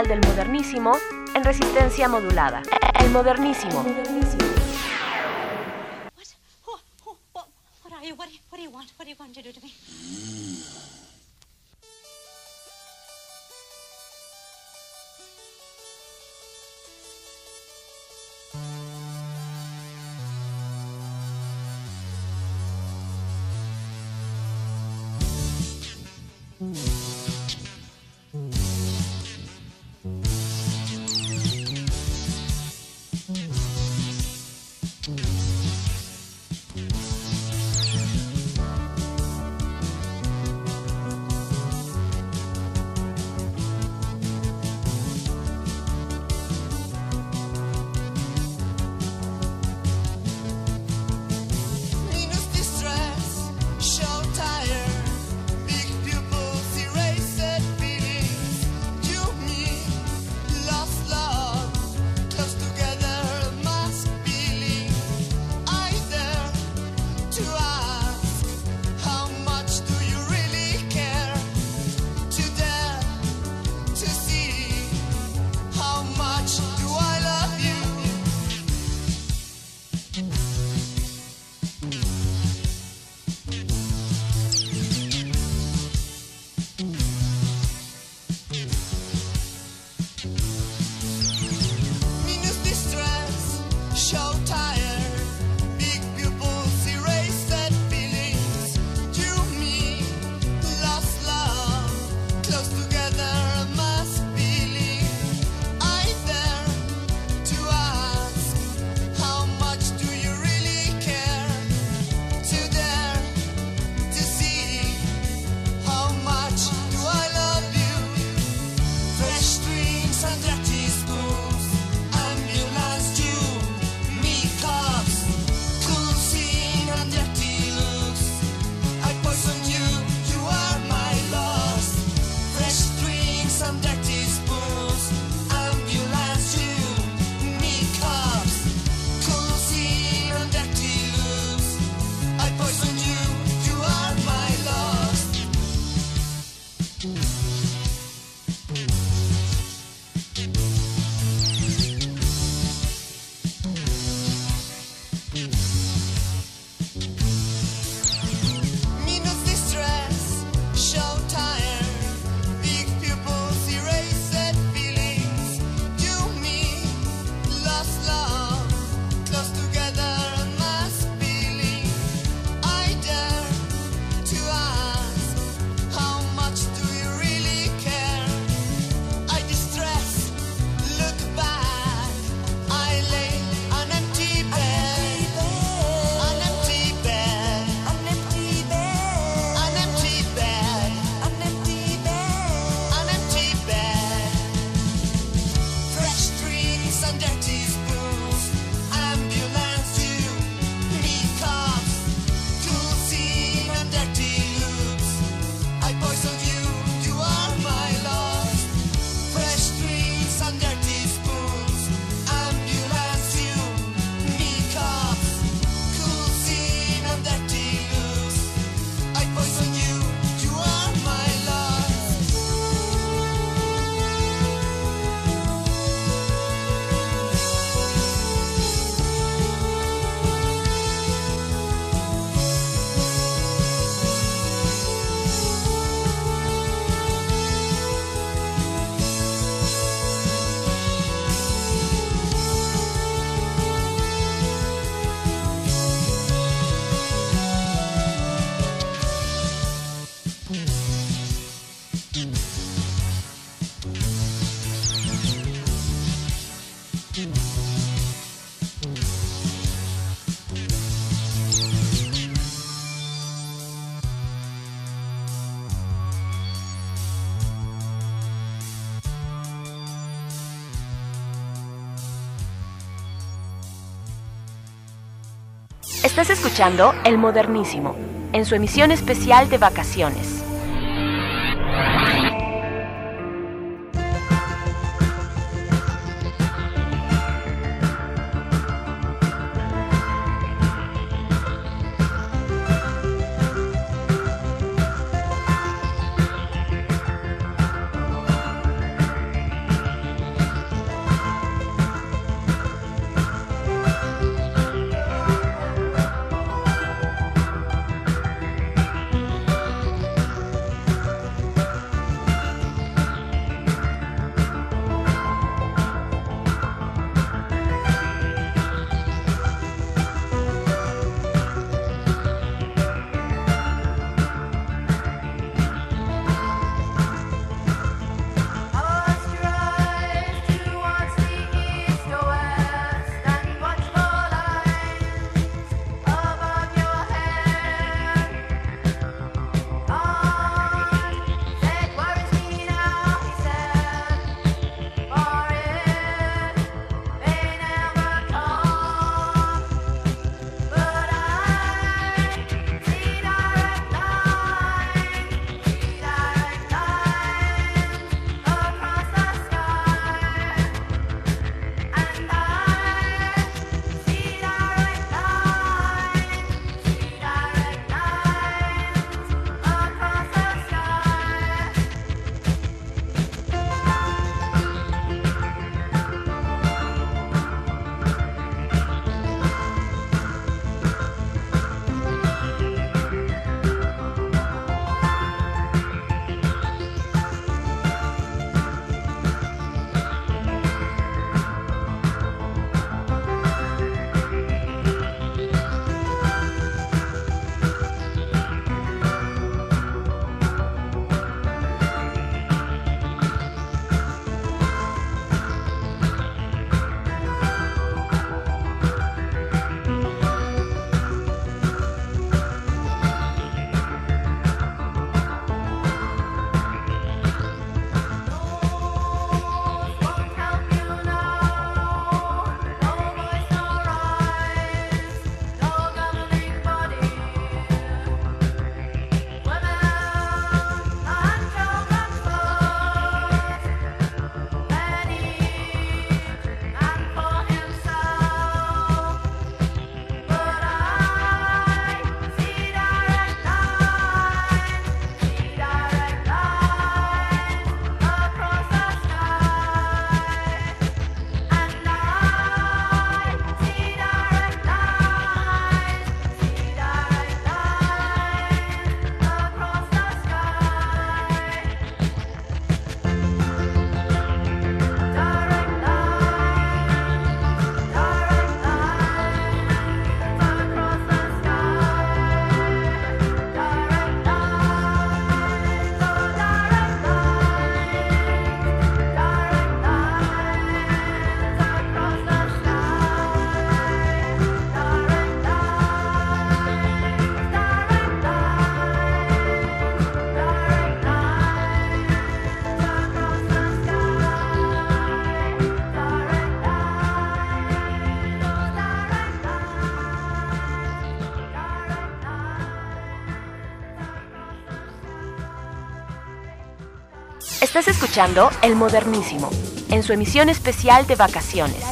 Del modernísimo en resistencia modulada. El modernísimo. Estás escuchando El Modernísimo, en su emisión especial de vacaciones. Estás escuchando El Modernísimo, en su emisión especial de vacaciones.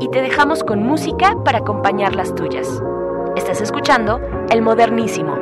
Y te dejamos con música para acompañar las tuyas. Estás escuchando El Modernísimo.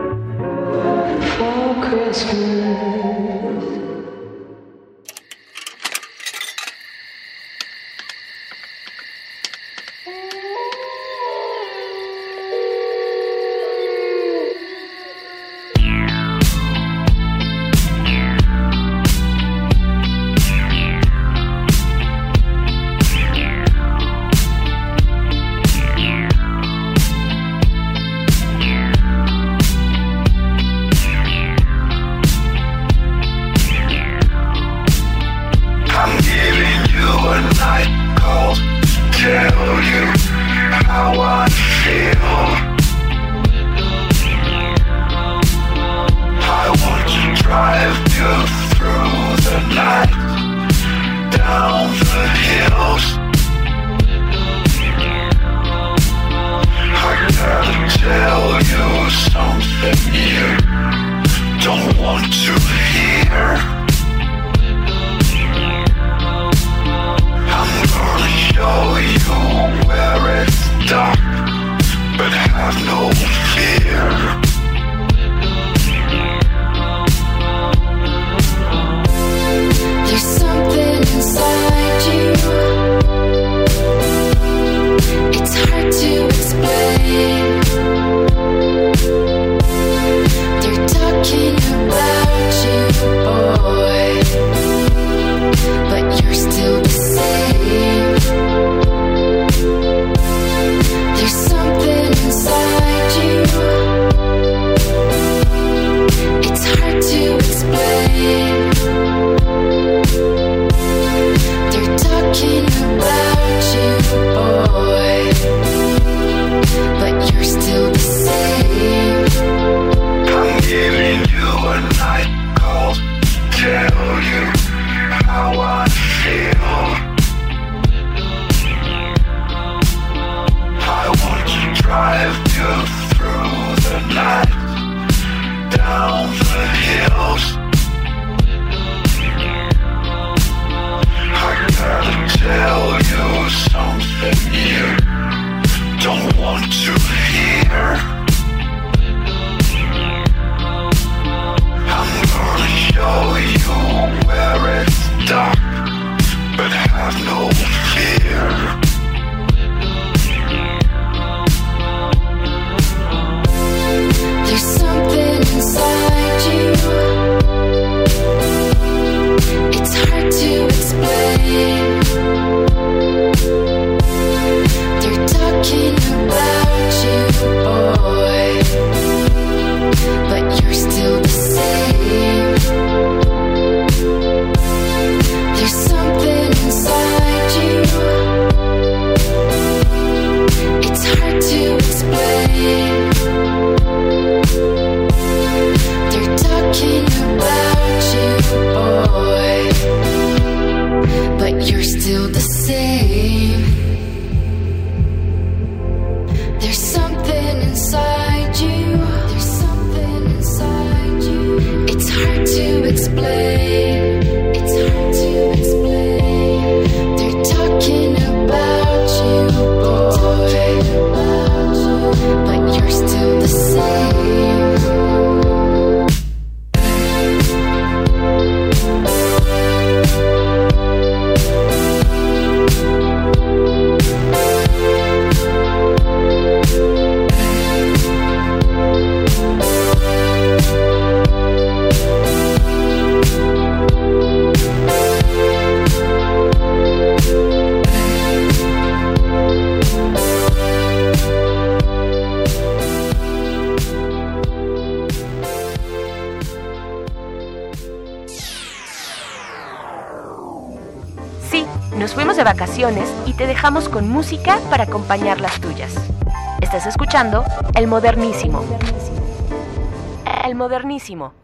Y te dejamos con música para acompañar las tuyas. Estás escuchando El Modernísimo. El Modernísimo.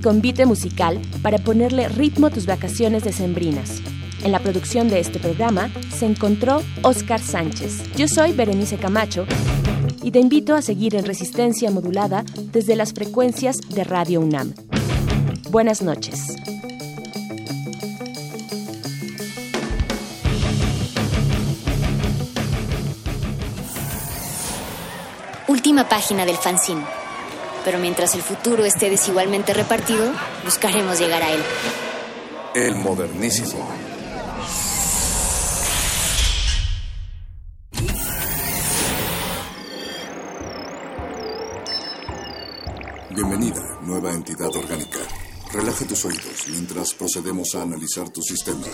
Convite musical para ponerle ritmo a tus vacaciones decembrinas. En la producción de este programa se encontró Oscar Sánchez. Yo soy Berenice Camacho y te invito a seguir en resistencia modulada desde las frecuencias de Radio UNAM. Buenas noches. Última página del fanzine pero mientras el futuro esté desigualmente repartido, buscaremos llegar a él. El modernísimo. Bienvenida, nueva entidad orgánica. Relaja tus oídos mientras procedemos a analizar tu sistema.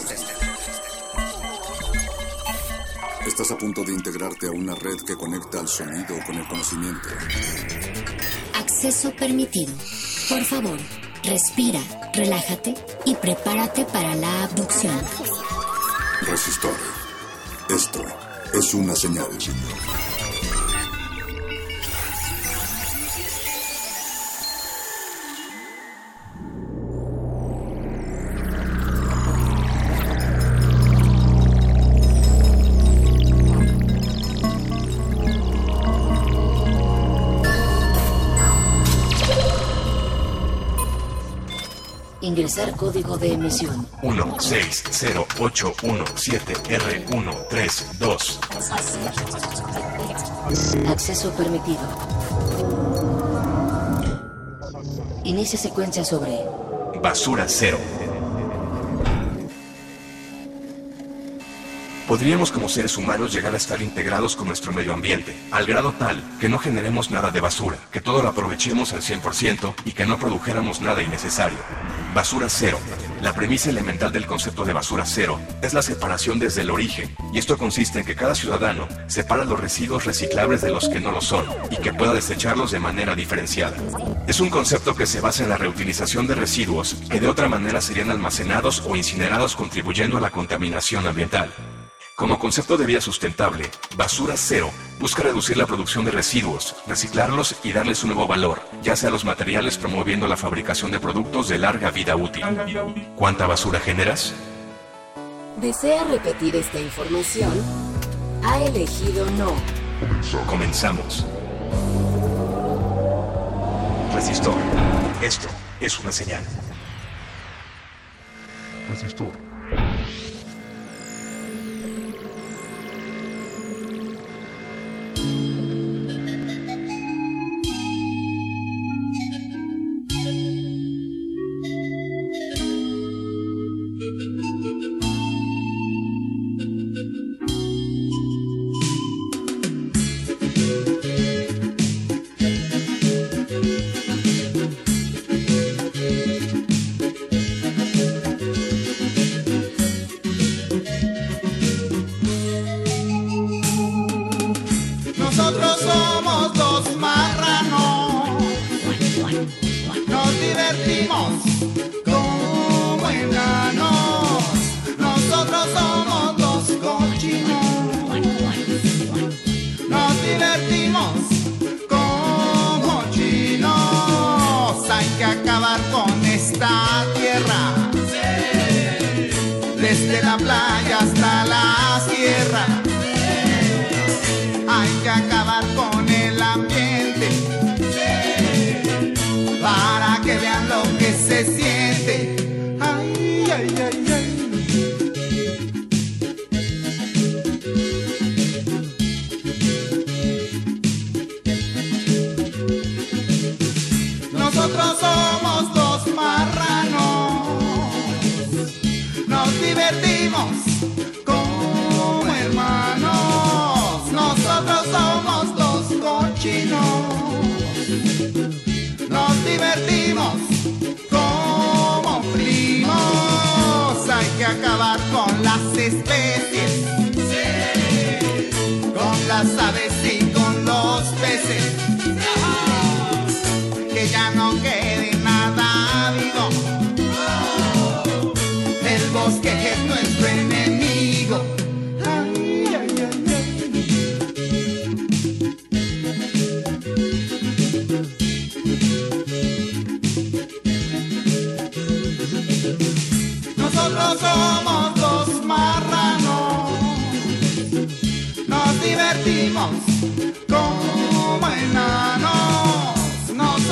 Estás a punto de integrarte a una red que conecta al sonido con el conocimiento. Acceso permitido. Por favor, respira, relájate y prepárate para la abducción. Resistor. Esto es una señal. Ingresar código de emisión. 160817R132. Acceso permitido. Inicia secuencia sobre Basura cero. Podríamos como seres humanos llegar a estar integrados con nuestro medio ambiente, al grado tal que no generemos nada de basura, que todo lo aprovechemos al 100% y que no produjéramos nada innecesario. Basura cero. La premisa elemental del concepto de basura cero es la separación desde el origen, y esto consiste en que cada ciudadano separa los residuos reciclables de los que no lo son, y que pueda desecharlos de manera diferenciada. Es un concepto que se basa en la reutilización de residuos que de otra manera serían almacenados o incinerados contribuyendo a la contaminación ambiental. Como concepto de vida sustentable, Basura Cero busca reducir la producción de residuos, reciclarlos y darles un nuevo valor, ya sea los materiales promoviendo la fabricación de productos de larga vida útil. ¿Cuánta basura generas? ¿Desea repetir esta información? Ha elegido no. Comenzamos. Resistor. Esto es una señal. Resistor.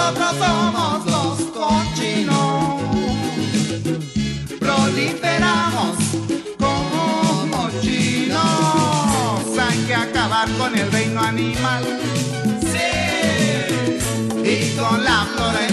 Nosotros somos los cochinos, proliferamos como chinos. Hay que acabar con el reino animal, sí, y con la flora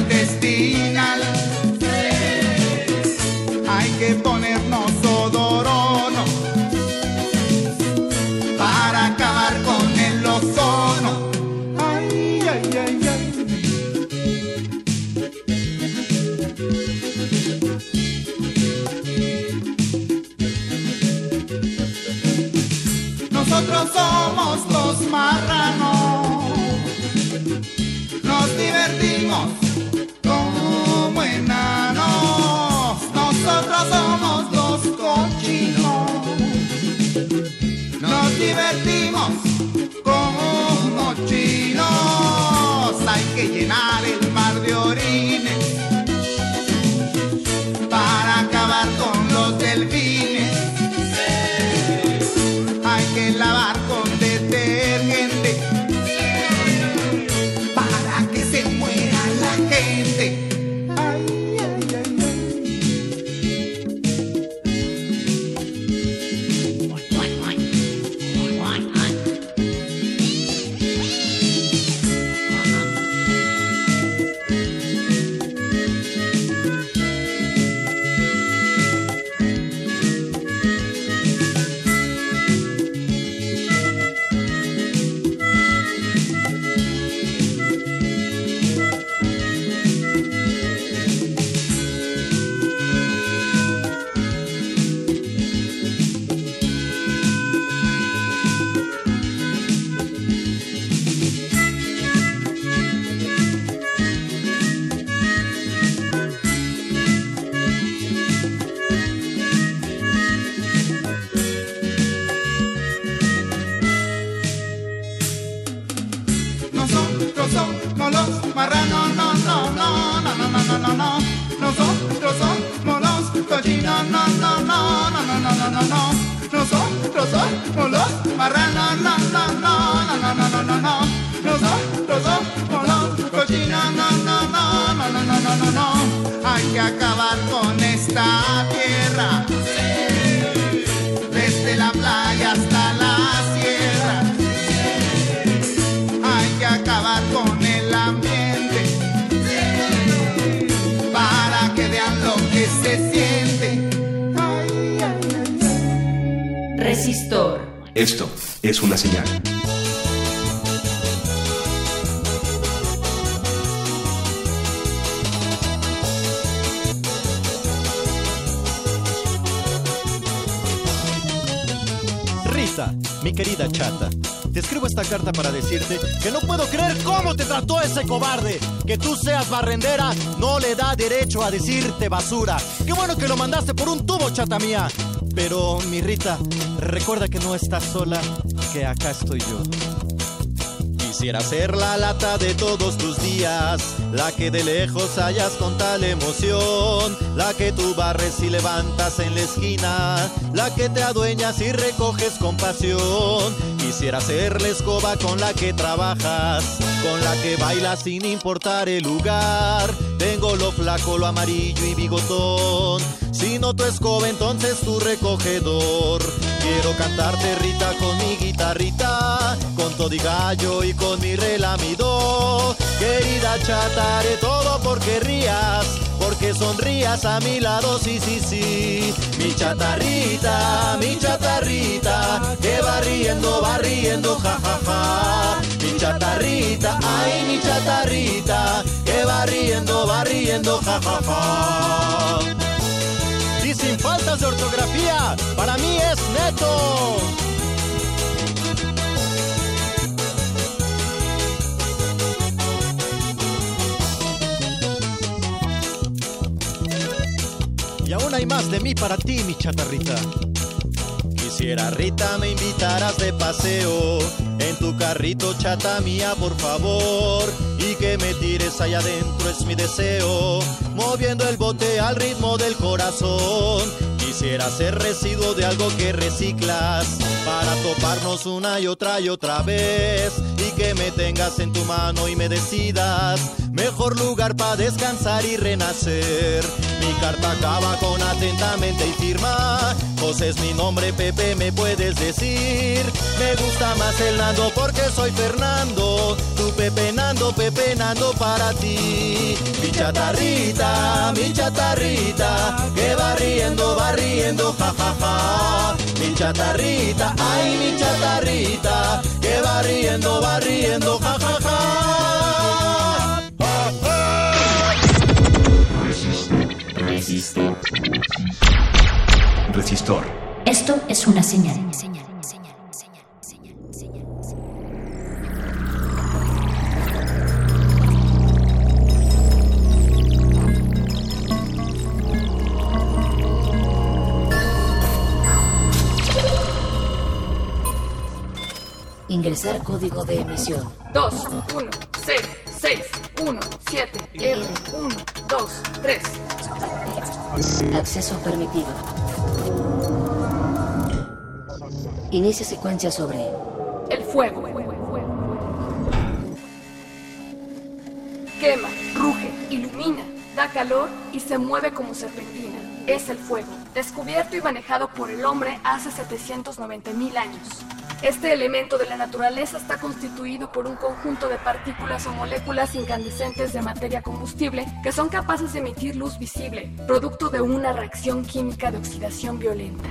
tú seas barrendera no le da derecho a decirte basura. Qué bueno que lo mandaste por un tubo, chata mía. Pero, mi Rita, recuerda que no estás sola, que acá estoy yo. Quisiera ser la lata de todos tus días, la que de lejos hallas con tal emoción, la que tú barres y levantas en la esquina, la que te adueñas y recoges con pasión. Quisiera ser la escoba con la que trabajas, con la que bailas sin importar el lugar. Tengo lo flaco, lo amarillo y bigotón. Si no tu escoba, entonces tu recogedor. Quiero cantarte Rita con mi guitarrita, con todo y con mi relamido. Querida chata, haré todo porque porque sonrías a mi lado, sí, sí, sí. Mi chatarrita, mi chatarrita, que va riendo, va riendo, ja, ja, ja. Mi chatarrita, ay, mi chatarrita, que va riendo, va riendo, ja, ja, ja. Y sin faltas de ortografía, para mí es neto. Hay más de mí para ti, mi chatarrita. Quisiera, Rita, me invitaras de paseo en tu carrito, chata mía, por favor. Y que me tires allá adentro es mi deseo, moviendo el bote al ritmo del corazón. Quisiera ser residuo de algo que reciclas para toparnos una y otra y otra vez. Que me tengas en tu mano y me decidas mejor lugar para descansar y renacer. Mi carta acaba con atentamente y firma. José es mi nombre, Pepe, me puedes decir. Me gusta más el Nando porque soy Fernando. Tu Pepe Nando, Pepe Nando para ti. Mi chatarrita, mi chatarrita, que va riendo, va riendo, ja, ja, ja. Mi chatarrita, ay, mi chatarrita, que va riendo, va riendo, ja, ja, ja. Resistor. Resistor. Esto es una señal. Ingresar código de emisión. 2, 1, 0, 6, 1, 7, R, 1, 2, 3. Acceso permitido. Inicia secuencia sobre El fuego. Quema, ruge, ilumina, da calor y se mueve como serpentina. Es el fuego, descubierto y manejado por el hombre hace 790 mil años. Este elemento de la naturaleza está constituido por un conjunto de partículas o moléculas incandescentes de materia combustible que son capaces de emitir luz visible, producto de una reacción química de oxidación violenta.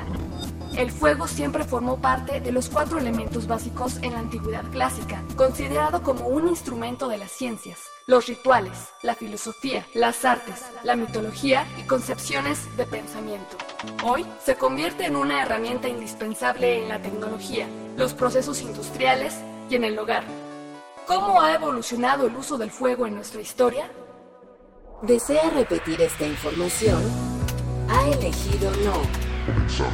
El fuego siempre formó parte de los cuatro elementos básicos en la antigüedad clásica, considerado como un instrumento de las ciencias, los rituales, la filosofía, las artes, la mitología y concepciones de pensamiento. Hoy se convierte en una herramienta indispensable en la tecnología, los procesos industriales y en el hogar. ¿Cómo ha evolucionado el uso del fuego en nuestra historia? ¿Desea repetir esta información? Ha elegido no.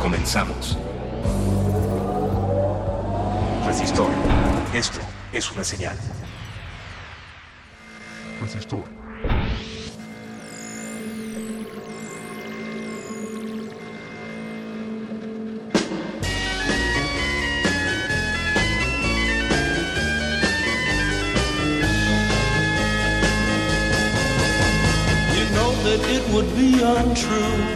Comenzamos. Resistor. Esto es una señal. Resistor. You know that it would be untrue.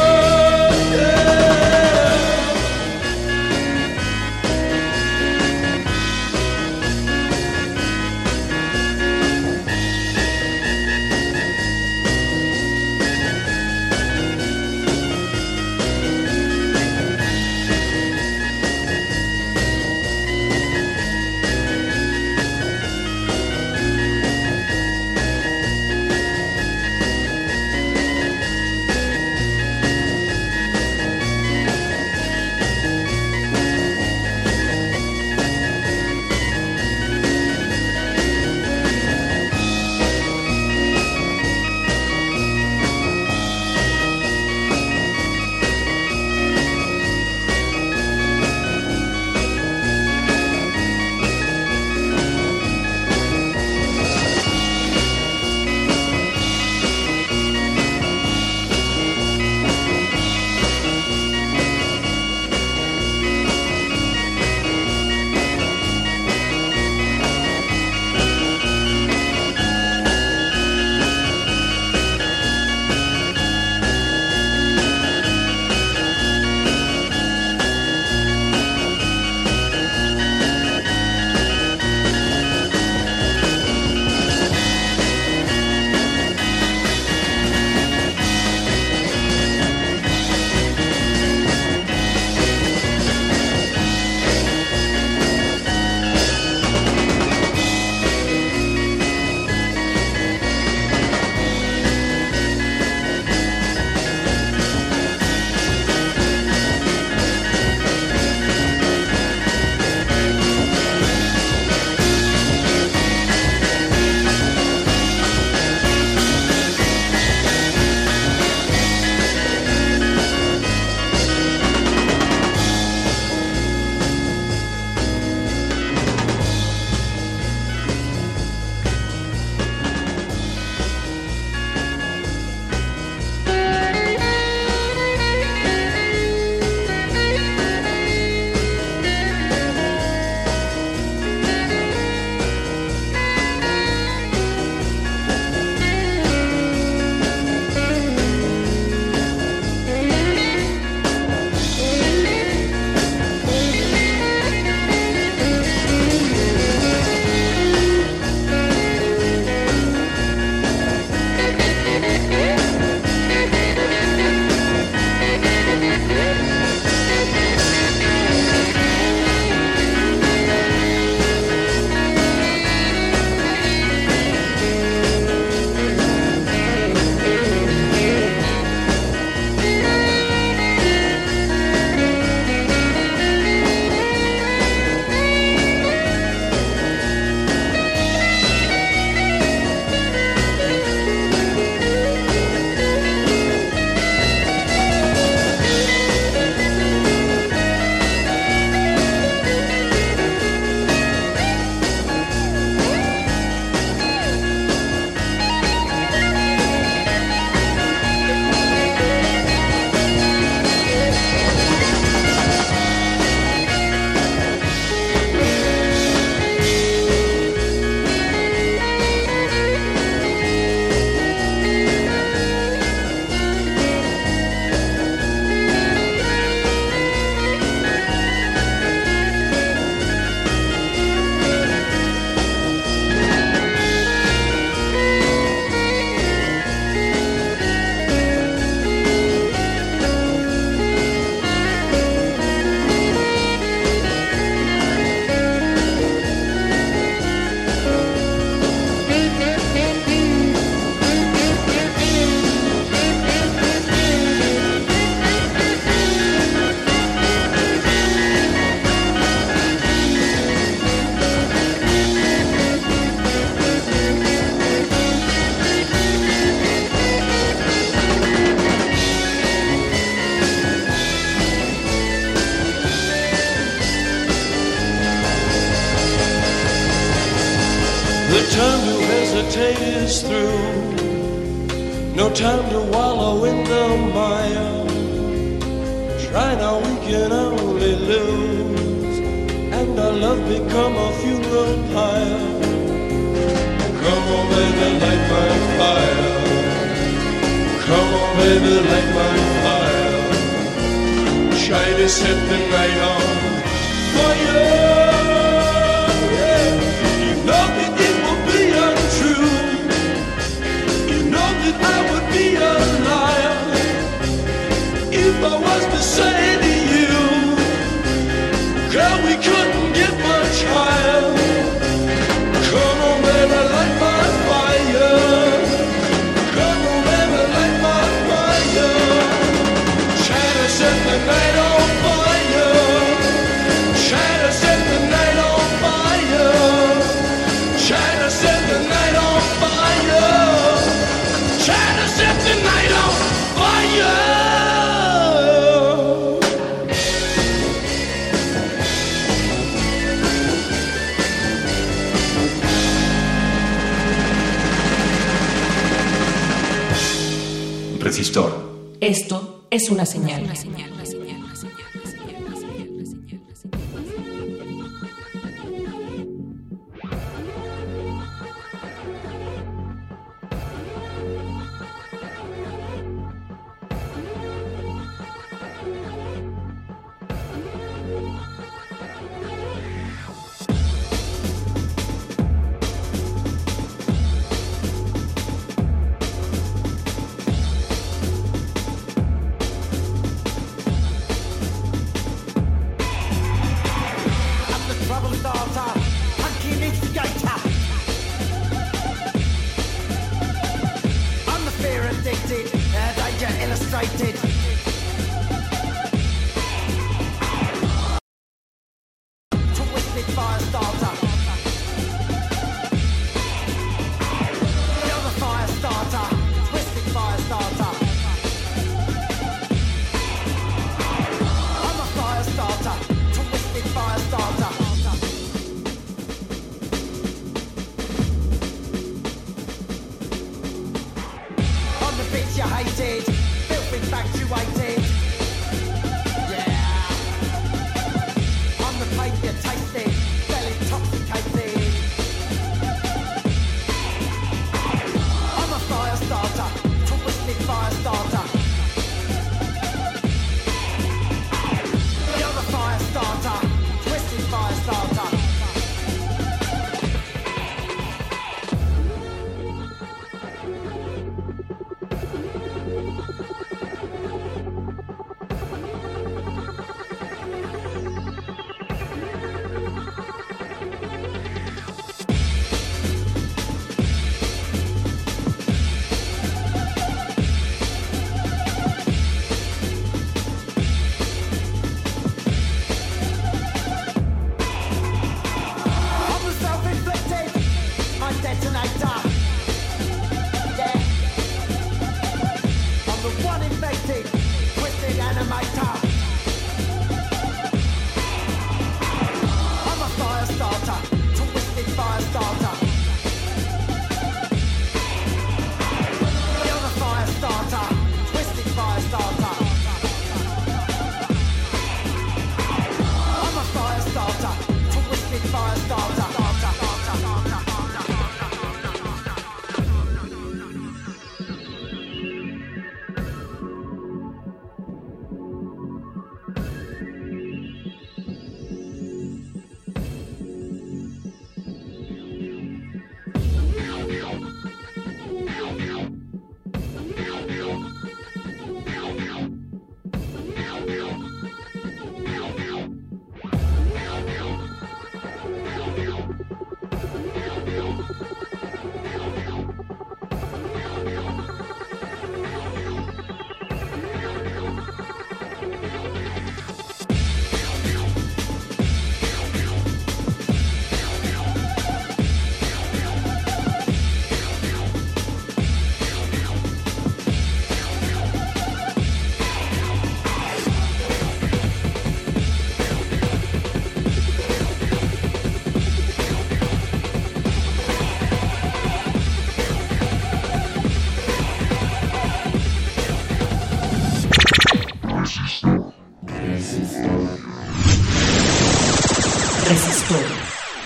Es una señal.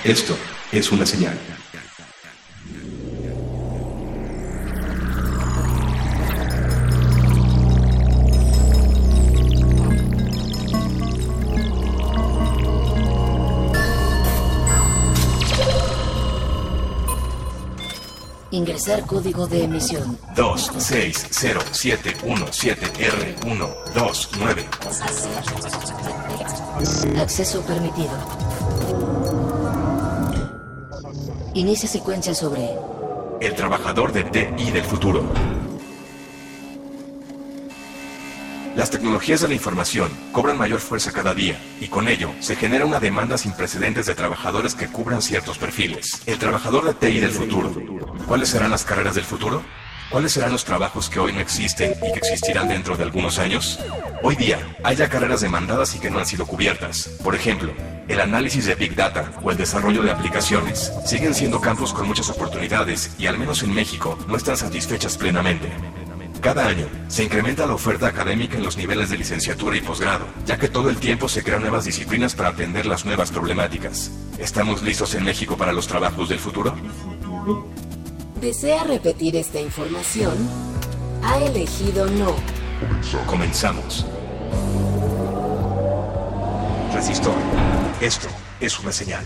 Esto es una señal. Ingresar código de emisión. 260717R129. Acceso permitido. Inicia secuencia sobre El trabajador de TI del futuro. Las tecnologías de la información cobran mayor fuerza cada día y con ello se genera una demanda sin precedentes de trabajadores que cubran ciertos perfiles. El trabajador de TI del futuro. ¿Cuáles serán las carreras del futuro? ¿Cuáles serán los trabajos que hoy no existen y que existirán dentro de algunos años? Hoy día hay ya carreras demandadas y que no han sido cubiertas. Por ejemplo, el análisis de Big Data o el desarrollo de aplicaciones siguen siendo campos con muchas oportunidades y al menos en México no están satisfechas plenamente. Cada año se incrementa la oferta académica en los niveles de licenciatura y posgrado, ya que todo el tiempo se crean nuevas disciplinas para atender las nuevas problemáticas. ¿Estamos listos en México para los trabajos del futuro? ¿Desea repetir esta información? Ha elegido no. Comenzamos. Resistor. Esto es una señal.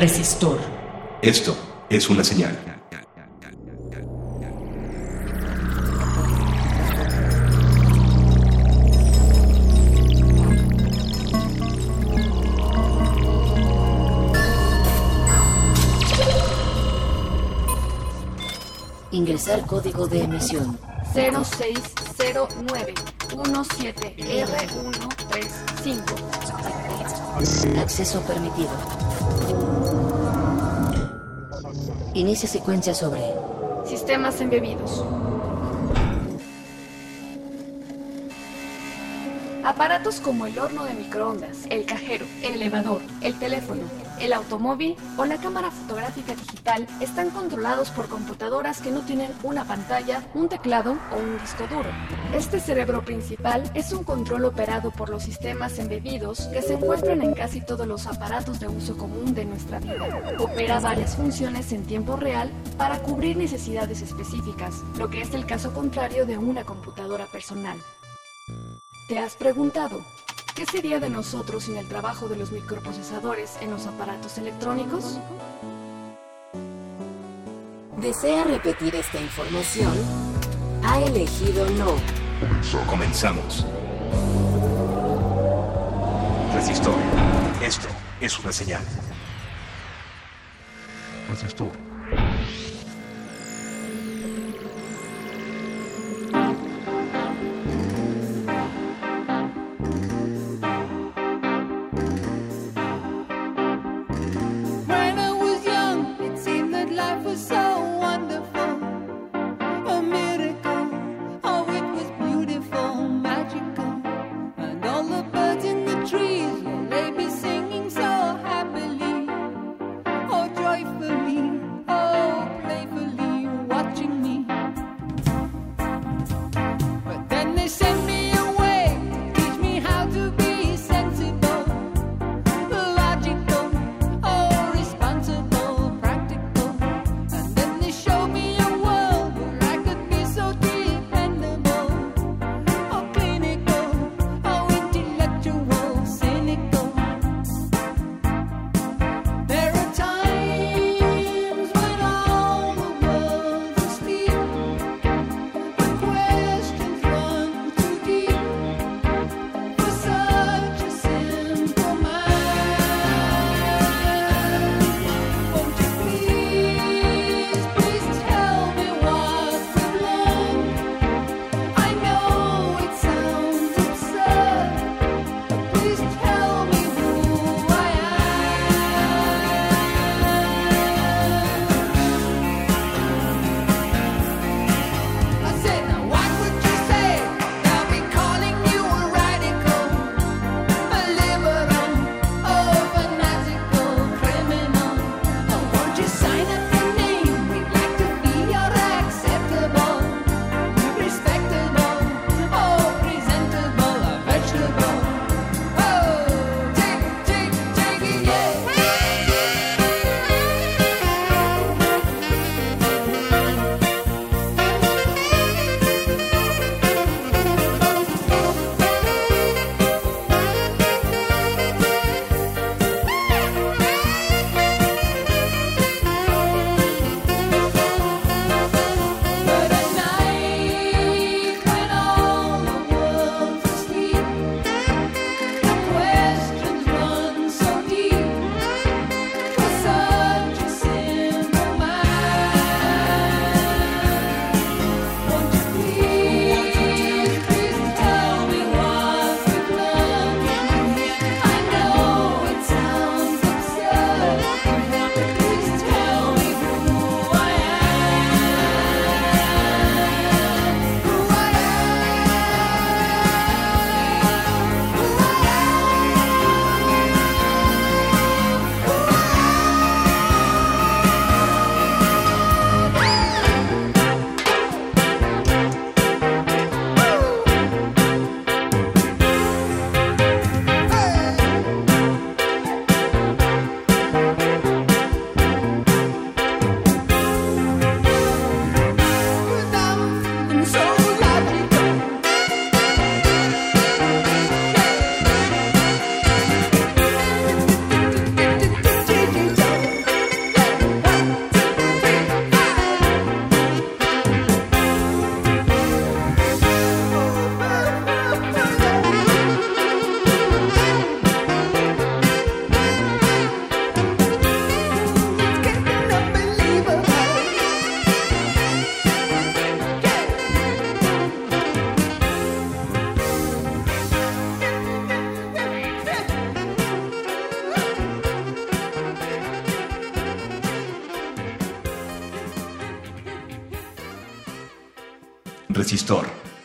Resistor. Esto es una señal. Ingresar código de emisión. 0609 17R135. Acceso permitido. Inicia secuencia sobre Sistemas embebidos. Aparatos como el horno de microondas, el cajero, el elevador, el teléfono, el automóvil o la cámara fotográfica digital están controlados por computadoras que no tienen una pantalla, un teclado o un disco duro. Este cerebro principal es un control operado por los sistemas embebidos que se encuentran en casi todos los aparatos de uso común de nuestra vida. Opera varias funciones en tiempo real para cubrir necesidades específicas, lo que es el caso contrario de una computadora personal. ¿Te has preguntado qué sería de nosotros sin el trabajo de los microprocesadores en los aparatos electrónicos? ¿Desea repetir esta información? Ha elegido no. Comenzamos. Resistor, esto es una señal. Resistor.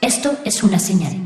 Esto es una señal.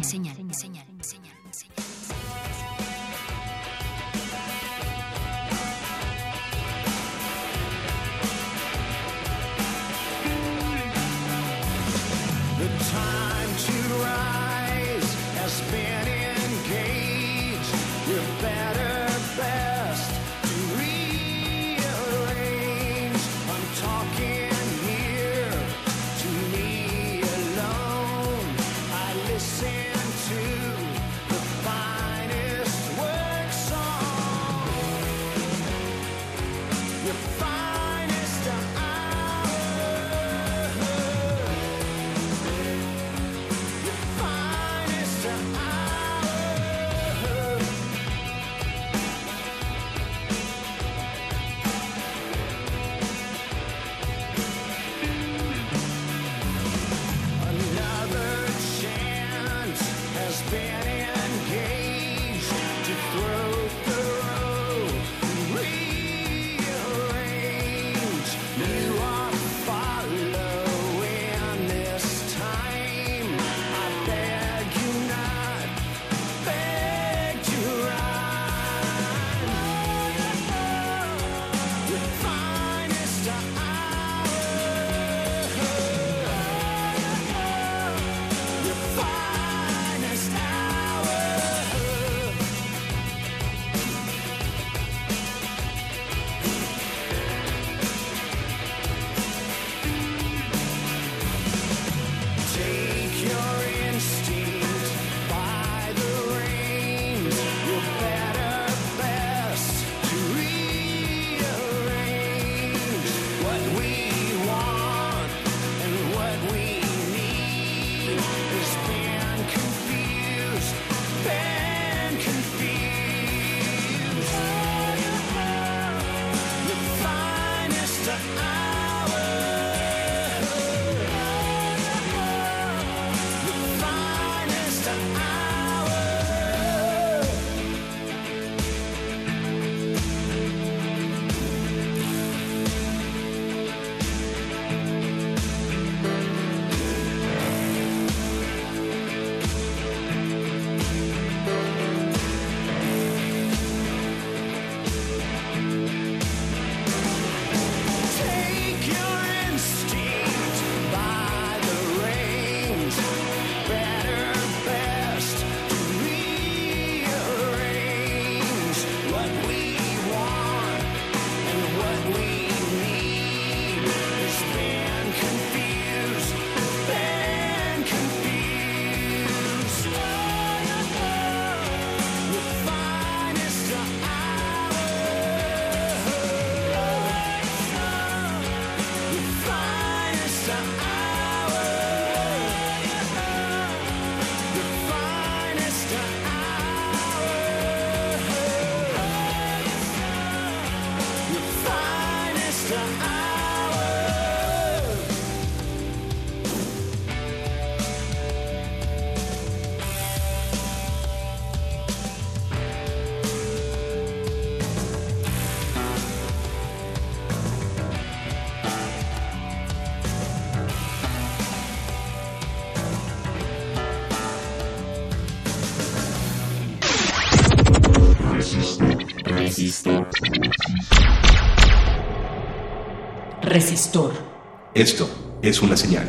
Esto es una señal.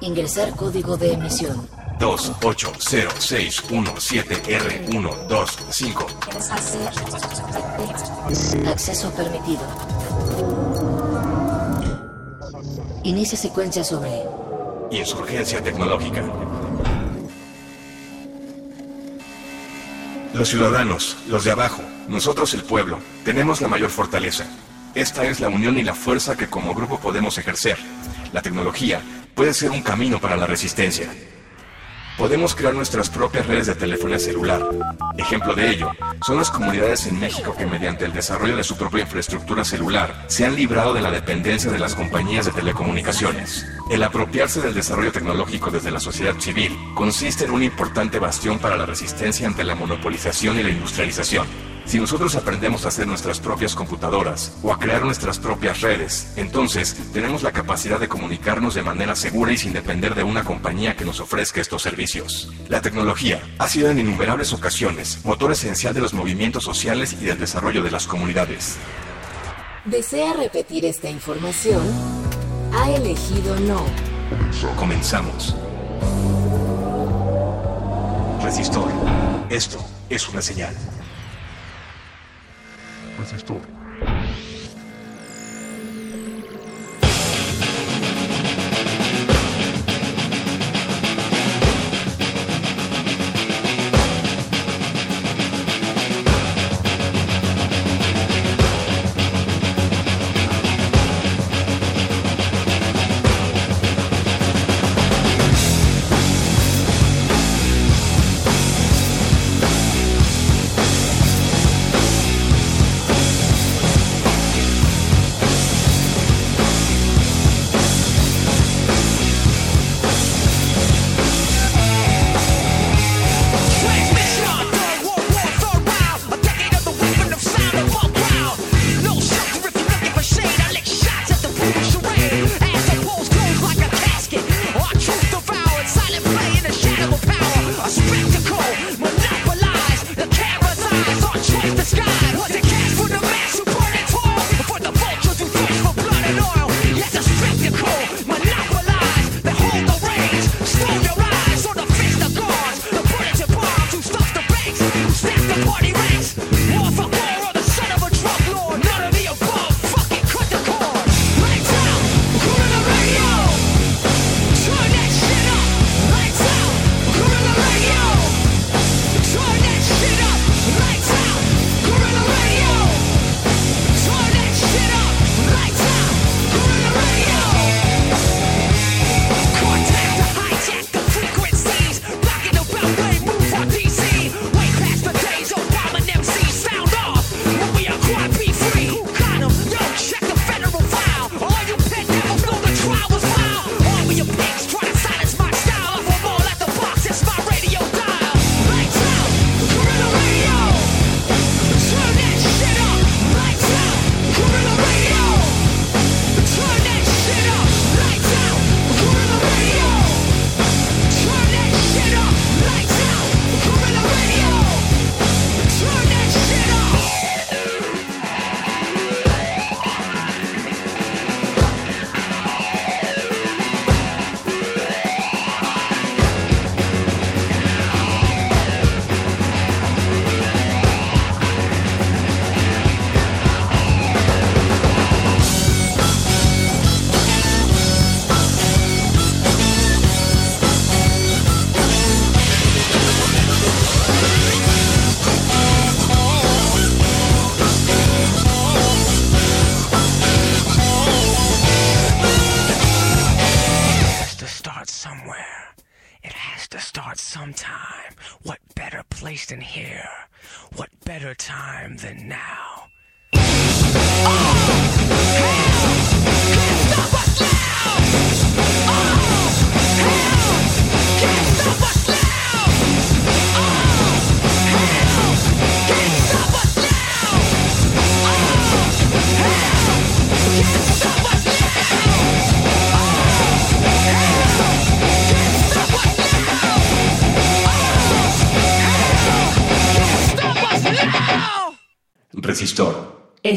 Ingresar código de emisión. 2806117R125. Acceso permitido. Inicia secuencia sobre Insurgencia tecnológica. Los ciudadanos, los de abajo, nosotros el pueblo, tenemos la mayor fortaleza. Esta es la unión y la fuerza que como grupo podemos ejercer. La tecnología puede ser un camino para la resistencia. Podemos crear nuestras propias redes de telefonía celular. Ejemplo de ello son las comunidades en México que mediante el desarrollo de su propia infraestructura celular se han librado de la dependencia de las compañías de telecomunicaciones. El apropiarse del desarrollo tecnológico desde la sociedad civil consiste en un importante bastión para la resistencia ante la monopolización y la industrialización. Si nosotros aprendemos a hacer nuestras propias computadoras o a crear nuestras propias redes, entonces tenemos la capacidad de comunicarnos de manera segura y sin depender de una compañía que nos ofrezca estos servicios. La tecnología ha sido en innumerables ocasiones motor esencial de los movimientos sociales y del desarrollo de las comunidades. ¿Desea repetir esta información? Ha elegido no. Comenzamos. Resistor. Esto es una señal. Resistor. has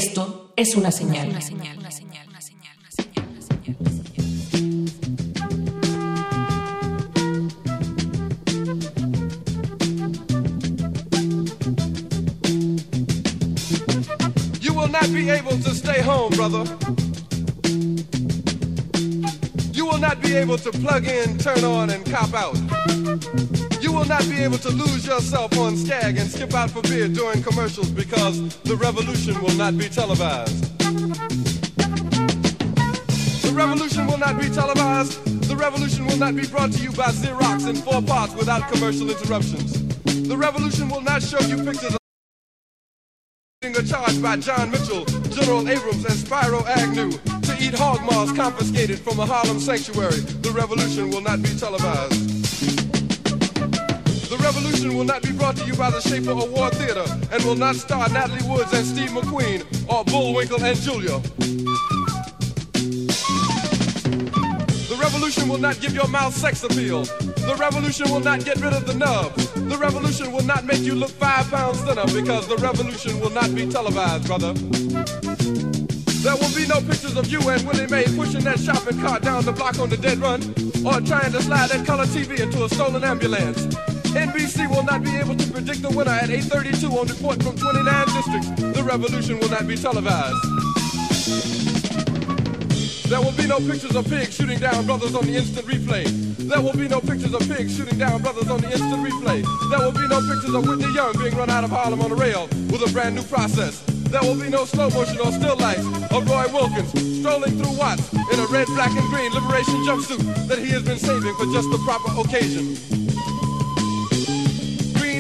Esto es una señal. You will not be able to stay home, brother. You will not be able to plug in, turn on, and cop out. Not be able to lose yourself on Skag and skip out for beer during commercials because the revolution will not be televised. The revolution will not be televised. The revolution will not be brought to you by Xerox in four parts without commercial interruptions. The revolution will not show you pictures of a by John Mitchell, General Abrams, and Spyro Agnew to eat hog maws confiscated from a Harlem sanctuary. The revolution will not be televised. The revolution will not be brought to you by the Schaefer Award Theater and will not star Natalie Woods and Steve McQueen or Bullwinkle and Julia. The revolution will not give your mouth sex appeal. The revolution will not get rid of the nub. The revolution will not make you look five pounds thinner because the revolution will not be televised, brother. There will be no pictures of you and Willie Mae pushing that shopping cart down the block on the dead run or trying to slide that color TV into a stolen ambulance. NBC will not be able to predict the winner at 8.32 on report from 29 districts. The revolution will not be televised. There will be no pictures of pigs shooting down brothers on the instant replay. There will be no pictures of pigs shooting down brothers on the instant replay. There will be no pictures of Whitney Young being run out of Harlem on a rail with a brand new process. There will be no slow motion or still lights of Roy Wilkins strolling through Watts in a red, black, and green liberation jumpsuit that he has been saving for just the proper occasion.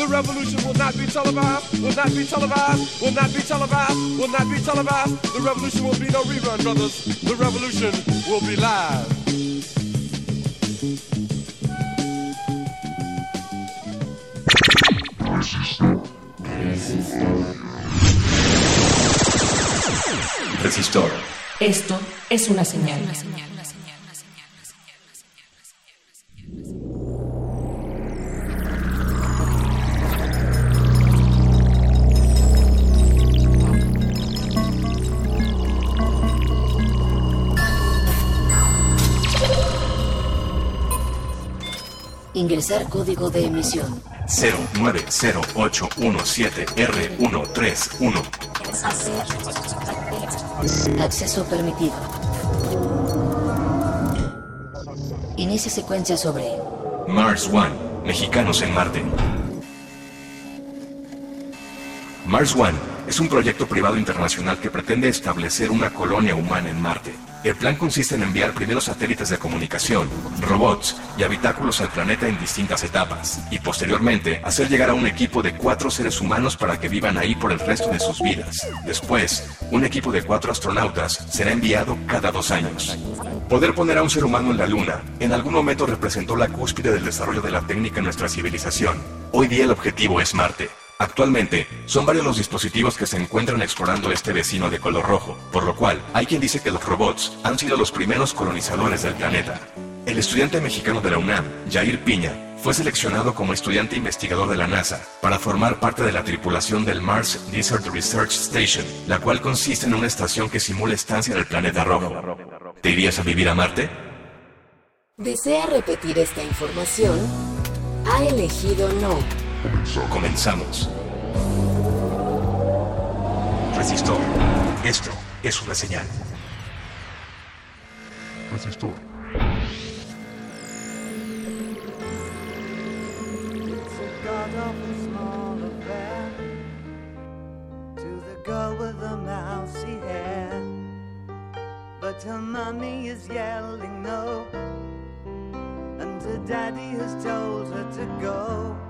The revolution will not be televised, will not be televised, will not be televised, will not be televised. The revolution will be no rerun, brothers. The revolution will be live. Resistor. Esto es una señal. Ingresar código de emisión. 090817R131. Acceso permitido. Inicia secuencia sobre Mars One, mexicanos en Marte. Mars One es un proyecto privado internacional que pretende establecer una colonia humana en Marte. El plan consiste en enviar primeros satélites de comunicación, robots y habitáculos al planeta en distintas etapas, y posteriormente hacer llegar a un equipo de cuatro seres humanos para que vivan ahí por el resto de sus vidas. Después, un equipo de cuatro astronautas será enviado cada dos años. Poder poner a un ser humano en la Luna en algún momento representó la cúspide del desarrollo de la técnica en nuestra civilización. Hoy día el objetivo es Marte. Actualmente, son varios los dispositivos que se encuentran explorando este vecino de color rojo, por lo cual hay quien dice que los robots han sido los primeros colonizadores del planeta. El estudiante mexicano de la UNAM, Jair Piña, fue seleccionado como estudiante investigador de la NASA para formar parte de la tripulación del Mars Desert Research Station, la cual consiste en una estación que simula estancia en el planeta rojo. ¿Te irías a vivir a Marte? ¿Desea repetir esta información? Ha elegido no. Comenzamos. Resistor, esto es una señal. Resistor. But her mommy is yelling no, and her daddy has told her to go.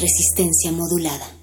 Resistencia modulada.